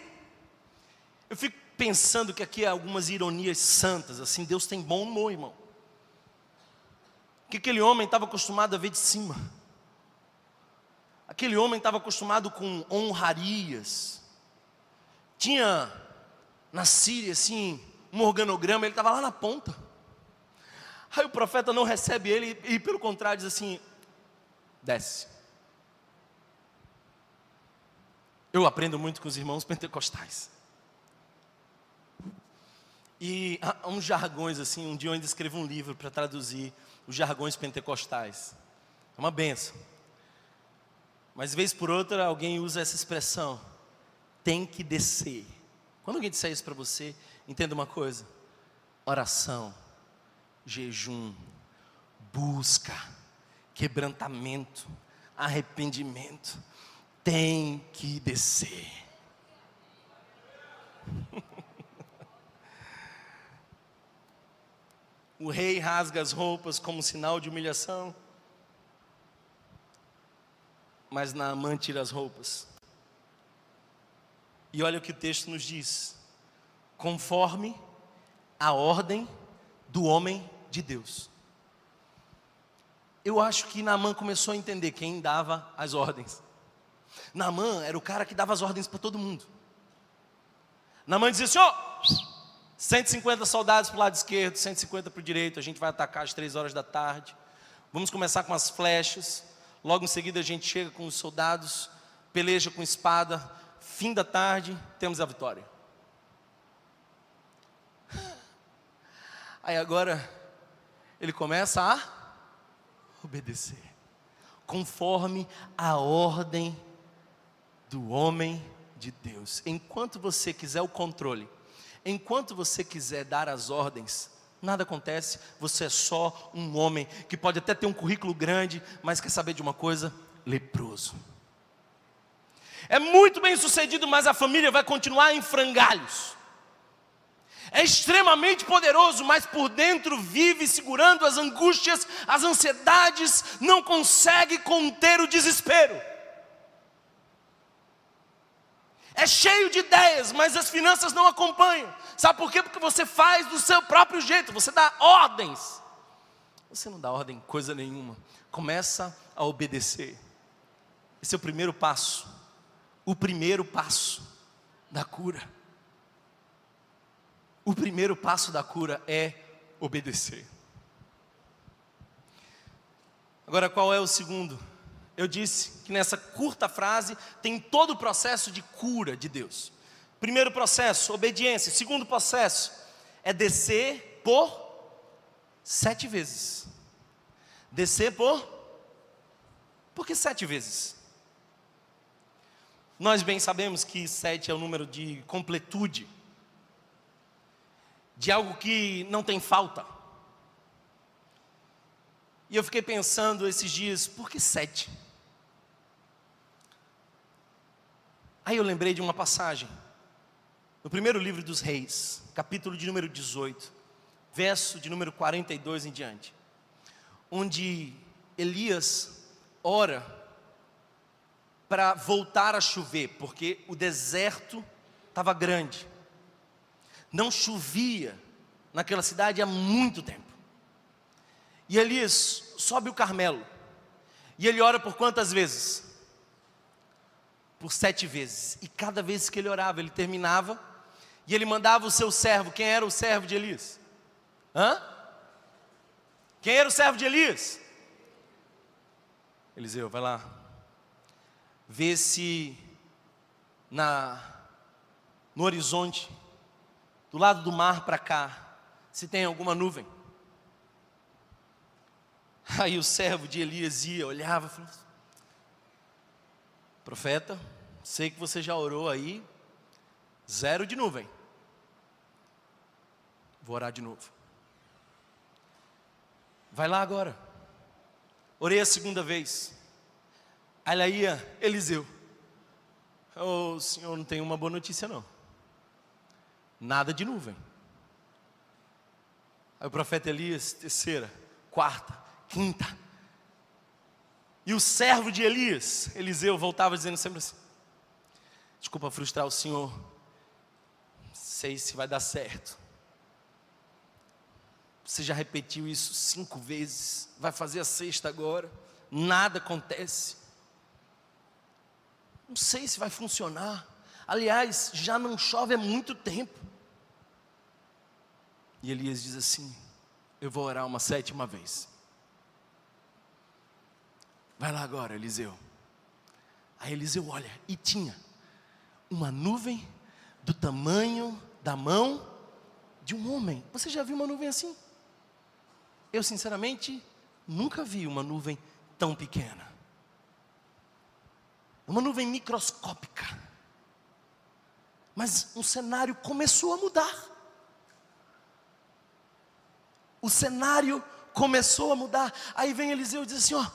Eu fico pensando que aqui há algumas ironias santas, assim, Deus tem bom humor, irmão. Que aquele homem estava acostumado a ver de cima. Aquele homem estava acostumado com honrarias. Tinha na Síria, assim, um organograma, ele estava lá na ponta. Aí o profeta não recebe ele e, pelo contrário, diz assim: desce. Eu aprendo muito com os irmãos pentecostais. E há uns jargões assim, um dia eu ainda escrevo um livro para traduzir os jargões pentecostais. É uma benção. Mas vez por outra alguém usa essa expressão, tem que descer. Quando alguém disser isso para você, entenda uma coisa: oração, jejum, busca, quebrantamento, arrependimento, tem que descer. [LAUGHS] o rei rasga as roupas como sinal de humilhação, mas Naamã tira as roupas. E olha o que o texto nos diz: conforme a ordem do homem de Deus. Eu acho que Naamã começou a entender quem dava as ordens. Naamã era o cara que dava as ordens para todo mundo. Naamã dizia assim: ó, oh, 150 soldados para o lado esquerdo, 150 para o direito, a gente vai atacar às três horas da tarde. Vamos começar com as flechas. Logo em seguida a gente chega com os soldados, peleja com espada, fim da tarde, temos a vitória. Aí agora ele começa a obedecer, conforme a ordem do homem de Deus. Enquanto você quiser o controle, enquanto você quiser dar as ordens, nada acontece, você é só um homem que pode até ter um currículo grande, mas quer saber de uma coisa? Leproso. É muito bem sucedido, mas a família vai continuar em frangalhos. É extremamente poderoso, mas por dentro vive segurando as angústias, as ansiedades, não consegue conter o desespero. É cheio de ideias, mas as finanças não acompanham. Sabe por quê? Porque você faz do seu próprio jeito, você dá ordens. Você não dá ordem coisa nenhuma. Começa a obedecer. Esse é o primeiro passo. O primeiro passo da cura. O primeiro passo da cura é obedecer. Agora, qual é o segundo? Eu disse que nessa curta frase tem todo o processo de cura de Deus. Primeiro processo, obediência. Segundo processo, é descer por sete vezes. Descer por. Por que sete vezes? Nós bem sabemos que sete é o número de completude de algo que não tem falta. E eu fiquei pensando esses dias, por que sete? Aí eu lembrei de uma passagem, no primeiro livro dos Reis, capítulo de número 18, verso de número 42 em diante, onde Elias ora para voltar a chover, porque o deserto estava grande não chovia naquela cidade há muito tempo. E Elias sobe o Carmelo. E ele ora por quantas vezes? Por sete vezes. E cada vez que ele orava, ele terminava. E ele mandava o seu servo. Quem era o servo de Elias? Hã? Quem era o servo de Elias? Eliseu, vai lá. Vê se na no horizonte do lado do mar para cá, se tem alguma nuvem. Aí o servo de Elias ia, olhava falava: Profeta, sei que você já orou aí, zero de nuvem. Vou orar de novo. Vai lá agora. Orei a segunda vez. Aí ia Eliseu. Oh, senhor, não tem uma boa notícia não nada de nuvem. Aí o profeta Elias, terceira, quarta, quinta. E o servo de Elias, Eliseu, voltava dizendo sempre assim: Desculpa frustrar o senhor, sei se vai dar certo. Você já repetiu isso cinco vezes, vai fazer a sexta agora, nada acontece. Não sei se vai funcionar. Aliás, já não chove há muito tempo. E Elias diz assim: Eu vou orar uma sétima vez. Vai lá agora, Eliseu. Aí Eliseu olha e tinha uma nuvem do tamanho da mão de um homem. Você já viu uma nuvem assim? Eu, sinceramente, nunca vi uma nuvem tão pequena. Uma nuvem microscópica. Mas o cenário começou a mudar o cenário começou a mudar. Aí vem Eliseu e diz assim: ó,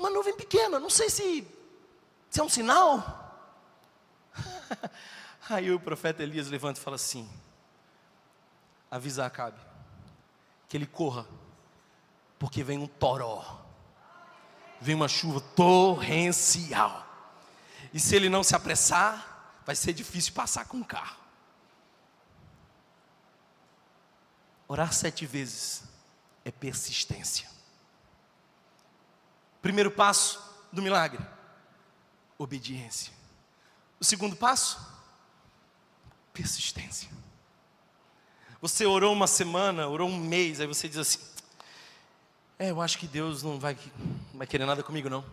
uma nuvem pequena, não sei se, se é um sinal. [LAUGHS] Aí o profeta Elias levanta e fala assim: avisa Acabe que ele corra, porque vem um toró, vem uma chuva torrencial, e se ele não se apressar, vai ser difícil passar com o carro. Orar sete vezes é persistência. Primeiro passo do milagre: obediência. O segundo passo: persistência. Você orou uma semana, orou um mês, aí você diz assim: É, eu acho que Deus não vai, vai querer nada comigo, não.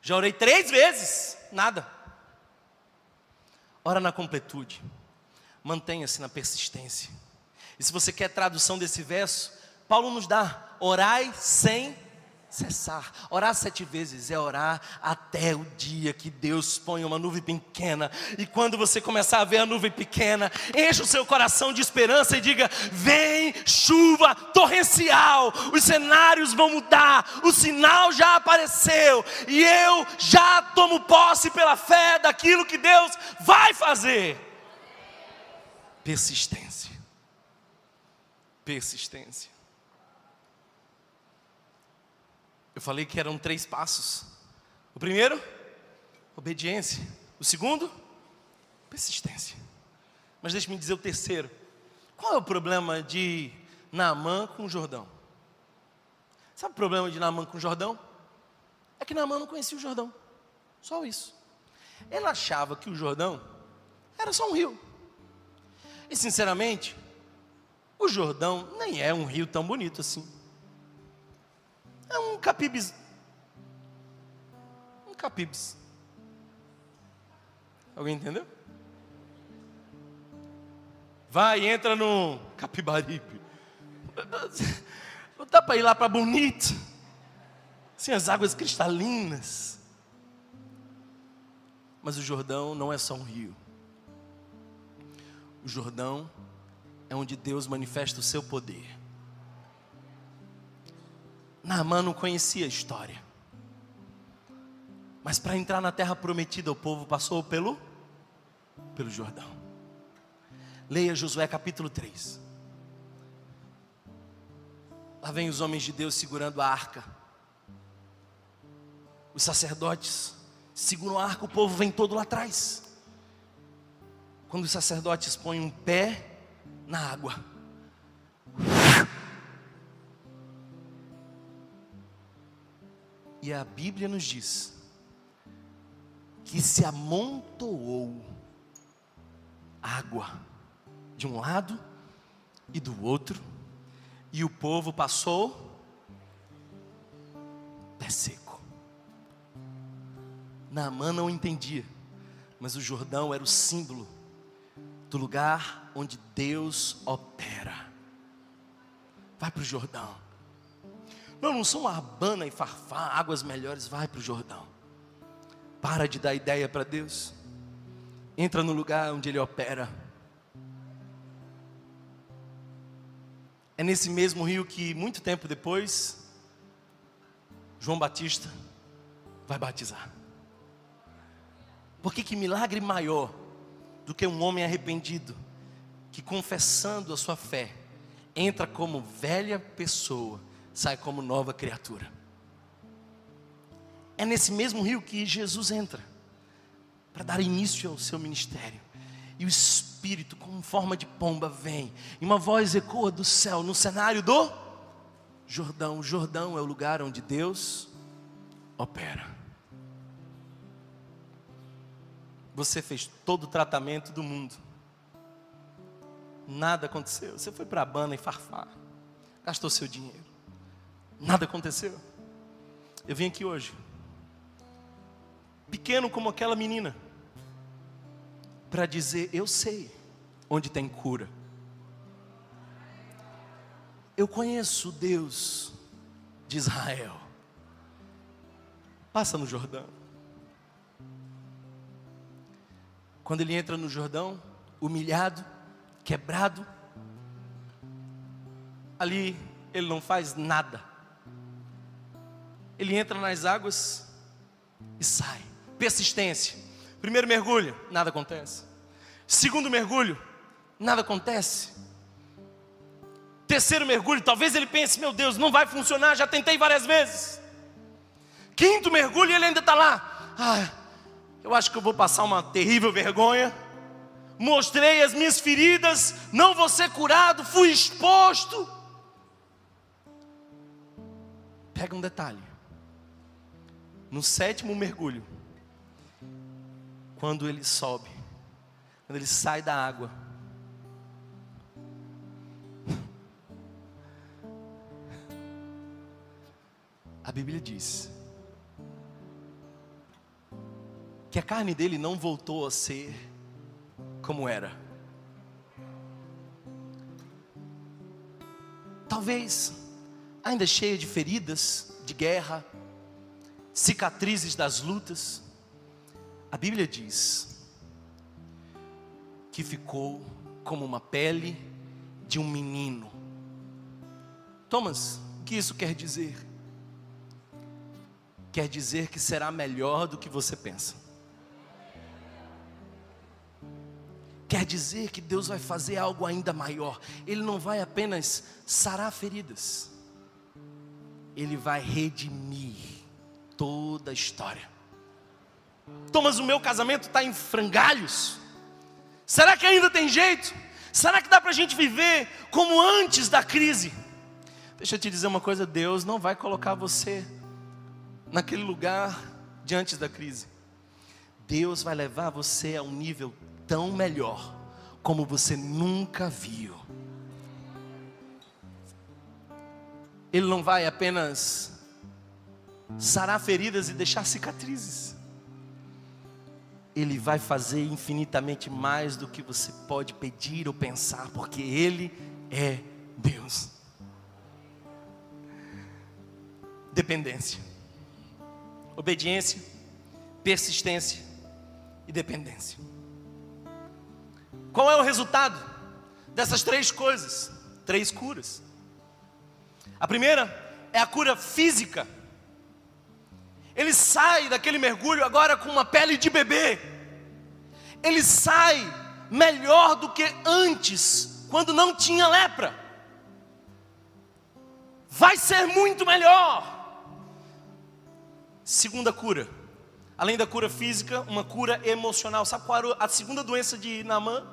Já orei três vezes, nada. Ora na completude, mantenha-se na persistência. E se você quer tradução desse verso, Paulo nos dá: orai sem cessar. Orar sete vezes é orar até o dia que Deus põe uma nuvem pequena. E quando você começar a ver a nuvem pequena, enche o seu coração de esperança e diga: vem chuva torrencial, os cenários vão mudar, o sinal já apareceu, e eu já tomo posse pela fé daquilo que Deus vai fazer. Persistência. Persistência. Eu falei que eram três passos. O primeiro, obediência. O segundo, persistência. Mas deixe-me dizer o terceiro. Qual é o problema de Naamã com Jordão? Sabe o problema de Naamã com Jordão? É que Naamã não conhecia o Jordão. Só isso. Ele achava que o Jordão era só um rio. E sinceramente, o Jordão nem é um rio tão bonito assim. É um capibes. Um capibes. Alguém entendeu? Vai, entra no Capibaribe. Não dá para ir lá para Bonito. Assim, as águas cristalinas. Mas o Jordão não é só um rio. O Jordão é onde Deus manifesta o seu poder. Naamã não conhecia a história. Mas para entrar na terra prometida, o povo passou pelo pelo Jordão. Leia Josué capítulo 3. Lá vem os homens de Deus segurando a arca. Os sacerdotes seguram a arca, o povo vem todo lá atrás. Quando os sacerdotes põem um pé na água, E a Bíblia nos diz que se amontoou água de um lado e do outro, e o povo passou pé seco. Naamã não entendia, mas o Jordão era o símbolo do lugar onde Deus opera. Vai para o Jordão. Não, não são Arbana e Farfá, águas melhores, vai para o Jordão. Para de dar ideia para Deus. Entra no lugar onde Ele opera. É nesse mesmo rio que, muito tempo depois, João Batista vai batizar. Porque que milagre maior do que um homem arrependido que, confessando a sua fé, entra como velha pessoa sai como nova criatura. É nesse mesmo rio que Jesus entra para dar início ao seu ministério. E o Espírito, com forma de pomba, vem. E uma voz ecoa do céu no cenário do Jordão. O Jordão é o lugar onde Deus opera. Você fez todo o tratamento do mundo. Nada aconteceu. Você foi para a banda e farfar. Gastou seu dinheiro. Nada aconteceu. Eu vim aqui hoje, pequeno como aquela menina, para dizer: Eu sei onde tem cura. Eu conheço o Deus de Israel. Passa no Jordão. Quando ele entra no Jordão, humilhado, quebrado, ali ele não faz nada ele entra nas águas e sai. Persistência. Primeiro mergulho, nada acontece. Segundo mergulho, nada acontece. Terceiro mergulho, talvez ele pense: meu Deus, não vai funcionar, já tentei várias vezes. Quinto mergulho, ele ainda está lá. Ah, eu acho que eu vou passar uma terrível vergonha. Mostrei as minhas feridas, não vou ser curado, fui exposto. Pega um detalhe. No sétimo mergulho, quando ele sobe, quando ele sai da água, a Bíblia diz que a carne dele não voltou a ser como era. Talvez ainda cheia de feridas, de guerra, cicatrizes das lutas. A Bíblia diz que ficou como uma pele de um menino. Thomas, o que isso quer dizer? Quer dizer que será melhor do que você pensa. Quer dizer que Deus vai fazer algo ainda maior. Ele não vai apenas sarar feridas, Ele vai redimir toda a história. Thomas, o meu casamento está em frangalhos. Será que ainda tem jeito? Será que dá para a gente viver como antes da crise? Deixa eu te dizer uma coisa: Deus não vai colocar você naquele lugar diante da crise. Deus vai levar você a um nível tão melhor como você nunca viu. Ele não vai apenas sarar feridas e deixar cicatrizes. Ele vai fazer infinitamente mais do que você pode pedir ou pensar, porque Ele é Deus. Dependência, obediência, persistência e dependência. Qual é o resultado dessas três coisas? Três curas. A primeira é a cura física. Ele sai daquele mergulho agora com uma pele de bebê. Ele sai melhor do que antes, quando não tinha lepra. Vai ser muito melhor. Segunda cura. Além da cura física, uma cura emocional. Sabe qual era a segunda doença de Naamã?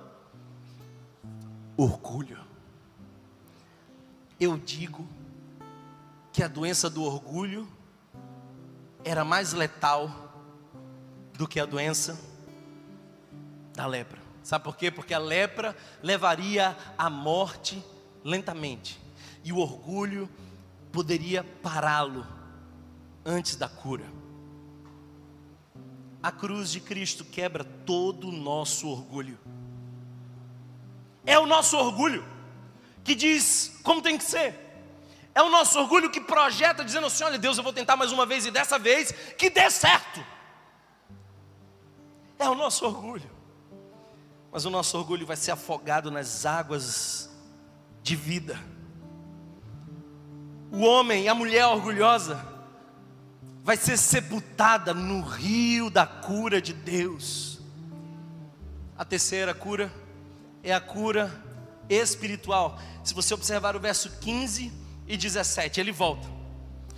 Orgulho. Eu digo que a doença do orgulho era mais letal do que a doença da lepra. Sabe por quê? Porque a lepra levaria à morte lentamente, e o orgulho poderia pará-lo antes da cura. A cruz de Cristo quebra todo o nosso orgulho. É o nosso orgulho que diz como tem que ser. É o nosso orgulho que projeta, dizendo assim: olha, Deus, eu vou tentar mais uma vez e dessa vez que dê certo. É o nosso orgulho. Mas o nosso orgulho vai ser afogado nas águas de vida. O homem e a mulher orgulhosa vai ser sepultada no rio da cura de Deus. A terceira cura é a cura espiritual. Se você observar o verso 15 e 17, ele volta.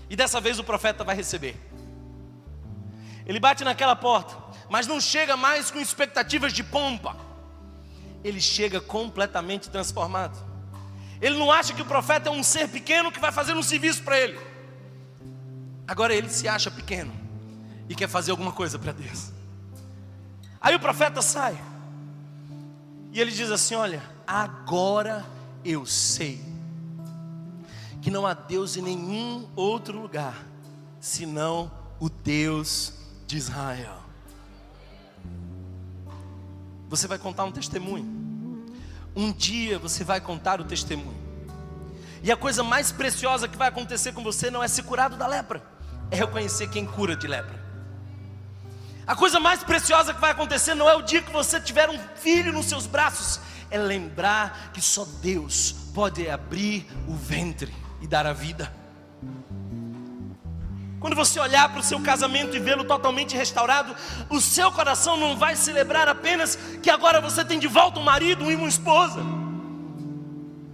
E dessa vez o profeta vai receber. Ele bate naquela porta, mas não chega mais com expectativas de pompa. Ele chega completamente transformado. Ele não acha que o profeta é um ser pequeno que vai fazer um serviço para ele. Agora ele se acha pequeno e quer fazer alguma coisa para Deus. Aí o profeta sai e ele diz assim: Olha, agora eu sei que não há Deus em nenhum outro lugar senão o Deus de Israel. Você vai contar um testemunho. Um dia você vai contar o testemunho. E a coisa mais preciosa que vai acontecer com você não é ser curado da lepra, é reconhecer quem cura de lepra. A coisa mais preciosa que vai acontecer não é o dia que você tiver um filho nos seus braços, é lembrar que só Deus pode abrir o ventre e dar a vida. Quando você olhar para o seu casamento e vê-lo totalmente restaurado, o seu coração não vai celebrar apenas que agora você tem de volta um marido e uma esposa.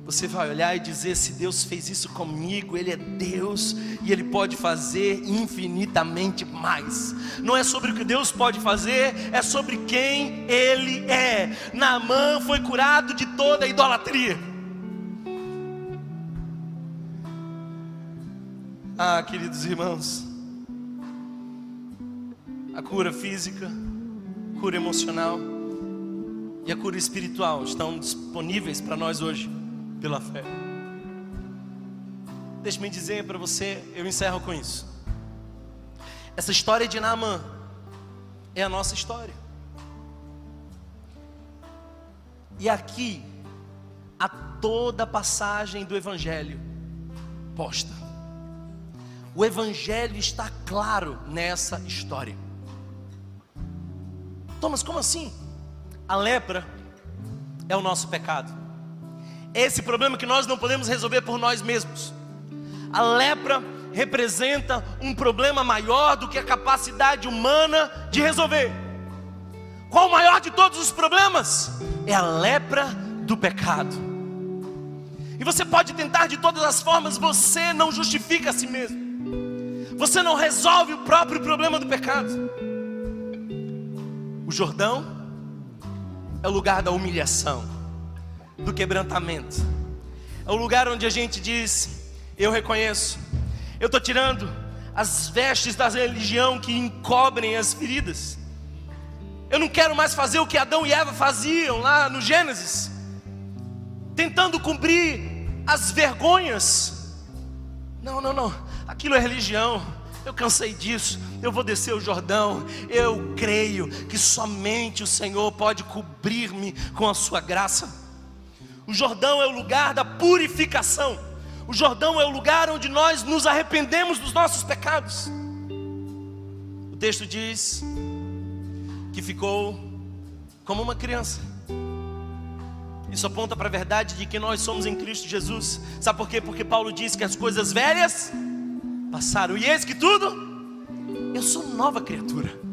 Você vai olhar e dizer: se Deus fez isso comigo, Ele é Deus e Ele pode fazer infinitamente mais. Não é sobre o que Deus pode fazer, é sobre quem Ele é. Naamã foi curado de toda a idolatria. Ah, queridos irmãos, a cura física, cura emocional e a cura espiritual estão disponíveis para nós hoje pela fé. Deixe-me dizer para você, eu encerro com isso. Essa história de Naamã é a nossa história. E aqui, a toda a passagem do Evangelho posta. O Evangelho está claro nessa história. Thomas, como assim? A lepra é o nosso pecado. Esse problema que nós não podemos resolver por nós mesmos. A lepra representa um problema maior do que a capacidade humana de resolver. Qual o maior de todos os problemas? É a lepra do pecado. E você pode tentar de todas as formas, você não justifica a si mesmo. Você não resolve o próprio problema do pecado. O Jordão é o lugar da humilhação, do quebrantamento. É o lugar onde a gente diz: Eu reconheço, eu estou tirando as vestes da religião que encobrem as feridas. Eu não quero mais fazer o que Adão e Eva faziam lá no Gênesis, tentando cobrir as vergonhas. Não, não, não. Aquilo é religião. Eu cansei disso. Eu vou descer o Jordão. Eu creio que somente o Senhor pode cobrir-me com a sua graça. O Jordão é o lugar da purificação. O Jordão é o lugar onde nós nos arrependemos dos nossos pecados. O texto diz que ficou como uma criança. Isso aponta para a verdade de que nós somos em Cristo Jesus. Sabe por quê? Porque Paulo diz que as coisas velhas passaram, e eis que tudo, eu sou nova criatura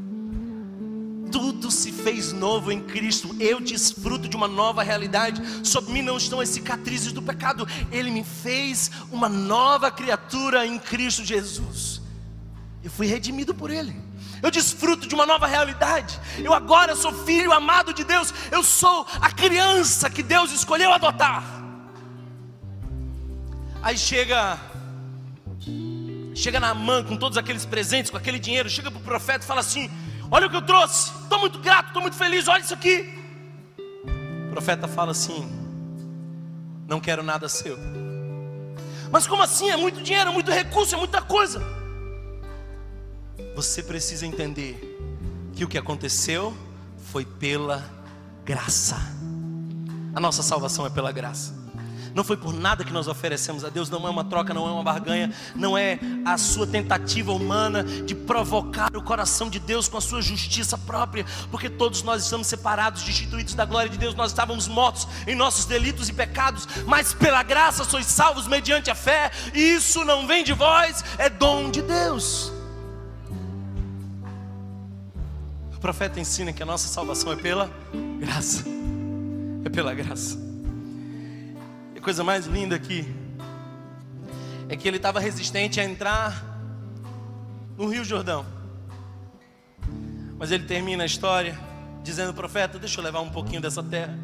tudo se fez novo em Cristo. Eu desfruto de uma nova realidade. Sobre mim não estão as cicatrizes do pecado. Ele me fez uma nova criatura em Cristo Jesus. Eu fui redimido por Ele. Eu desfruto de uma nova realidade. Eu agora sou filho amado de Deus. Eu sou a criança que Deus escolheu adotar. Aí chega chega na mão com todos aqueles presentes, com aquele dinheiro, chega para o profeta e fala assim: Olha o que eu trouxe. Estou muito grato, estou muito feliz. Olha isso aqui. O profeta fala assim: Não quero nada seu. Mas como assim? É muito dinheiro, é muito recurso, é muita coisa. Você precisa entender que o que aconteceu foi pela graça. A nossa salvação é pela graça. Não foi por nada que nós oferecemos a Deus, não é uma troca, não é uma barganha, não é a sua tentativa humana de provocar o coração de Deus com a sua justiça própria, porque todos nós estamos separados, destituídos da glória de Deus, nós estávamos mortos em nossos delitos e pecados, mas pela graça sois salvos mediante a fé, e isso não vem de vós, é dom de Deus. O profeta ensina que a nossa salvação é pela graça, é pela graça coisa mais linda aqui é que ele estava resistente a entrar no Rio Jordão. Mas ele termina a história dizendo: profeta, deixa eu levar um pouquinho dessa terra.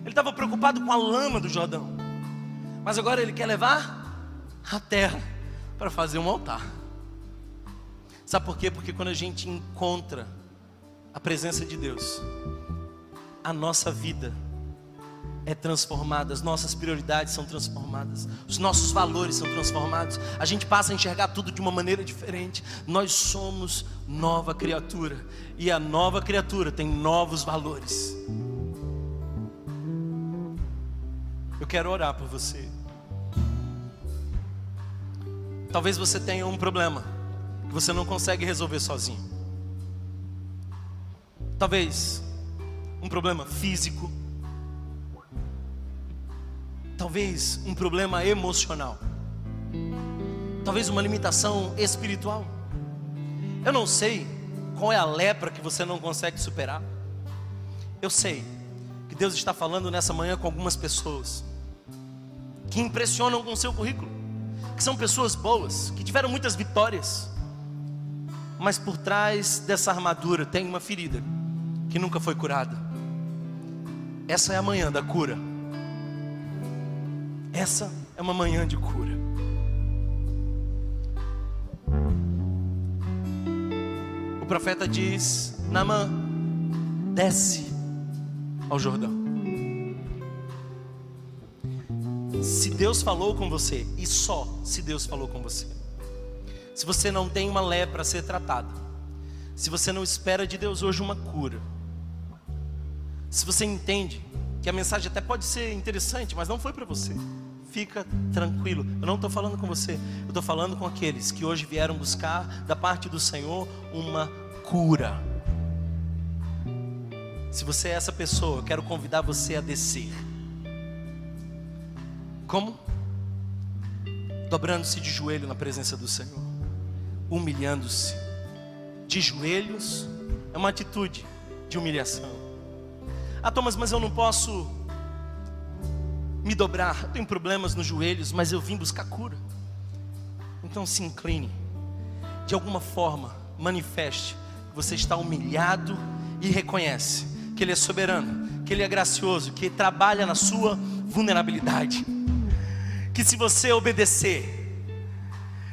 Ele estava preocupado com a lama do Jordão, mas agora ele quer levar a terra para fazer um altar. Sabe por quê? Porque quando a gente encontra a presença de Deus, a nossa vida é transformada, as nossas prioridades são transformadas, os nossos valores são transformados, a gente passa a enxergar tudo de uma maneira diferente. Nós somos nova criatura e a nova criatura tem novos valores. Eu quero orar por você. Talvez você tenha um problema que você não consegue resolver sozinho. Talvez um problema físico Talvez um problema emocional. Talvez uma limitação espiritual. Eu não sei qual é a lepra que você não consegue superar. Eu sei que Deus está falando nessa manhã com algumas pessoas que impressionam com o seu currículo, que são pessoas boas, que tiveram muitas vitórias, mas por trás dessa armadura tem uma ferida que nunca foi curada. Essa é a manhã da cura. Essa é uma manhã de cura. O profeta diz: Namã, desce ao Jordão. Se Deus falou com você, e só se Deus falou com você, se você não tem uma lepra a ser tratada, se você não espera de Deus hoje uma cura, se você entende que a mensagem até pode ser interessante, mas não foi para você. Fica tranquilo. Eu não estou falando com você. Eu estou falando com aqueles que hoje vieram buscar da parte do Senhor uma cura. Se você é essa pessoa, eu quero convidar você a descer. Como? Dobrando-se de joelho na presença do Senhor, humilhando-se. De joelhos é uma atitude de humilhação. Ah, Thomas, mas eu não posso me dobrar. Eu tenho problemas nos joelhos, mas eu vim buscar cura. Então se incline. De alguma forma, manifeste que você está humilhado e reconhece que Ele é soberano, que Ele é gracioso, que Ele trabalha na sua vulnerabilidade. Que se você obedecer,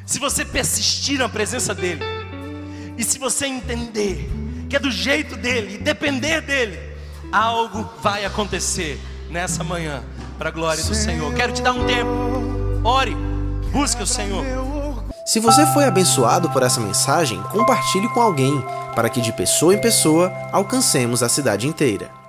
se você persistir na presença dEle, e se você entender que é do jeito dEle, e depender dEle, algo vai acontecer nessa manhã, para a glória do Senhor. Quero te dar um tempo, ore, busque o Senhor. Se você foi abençoado por essa mensagem, compartilhe com alguém, para que de pessoa em pessoa alcancemos a cidade inteira.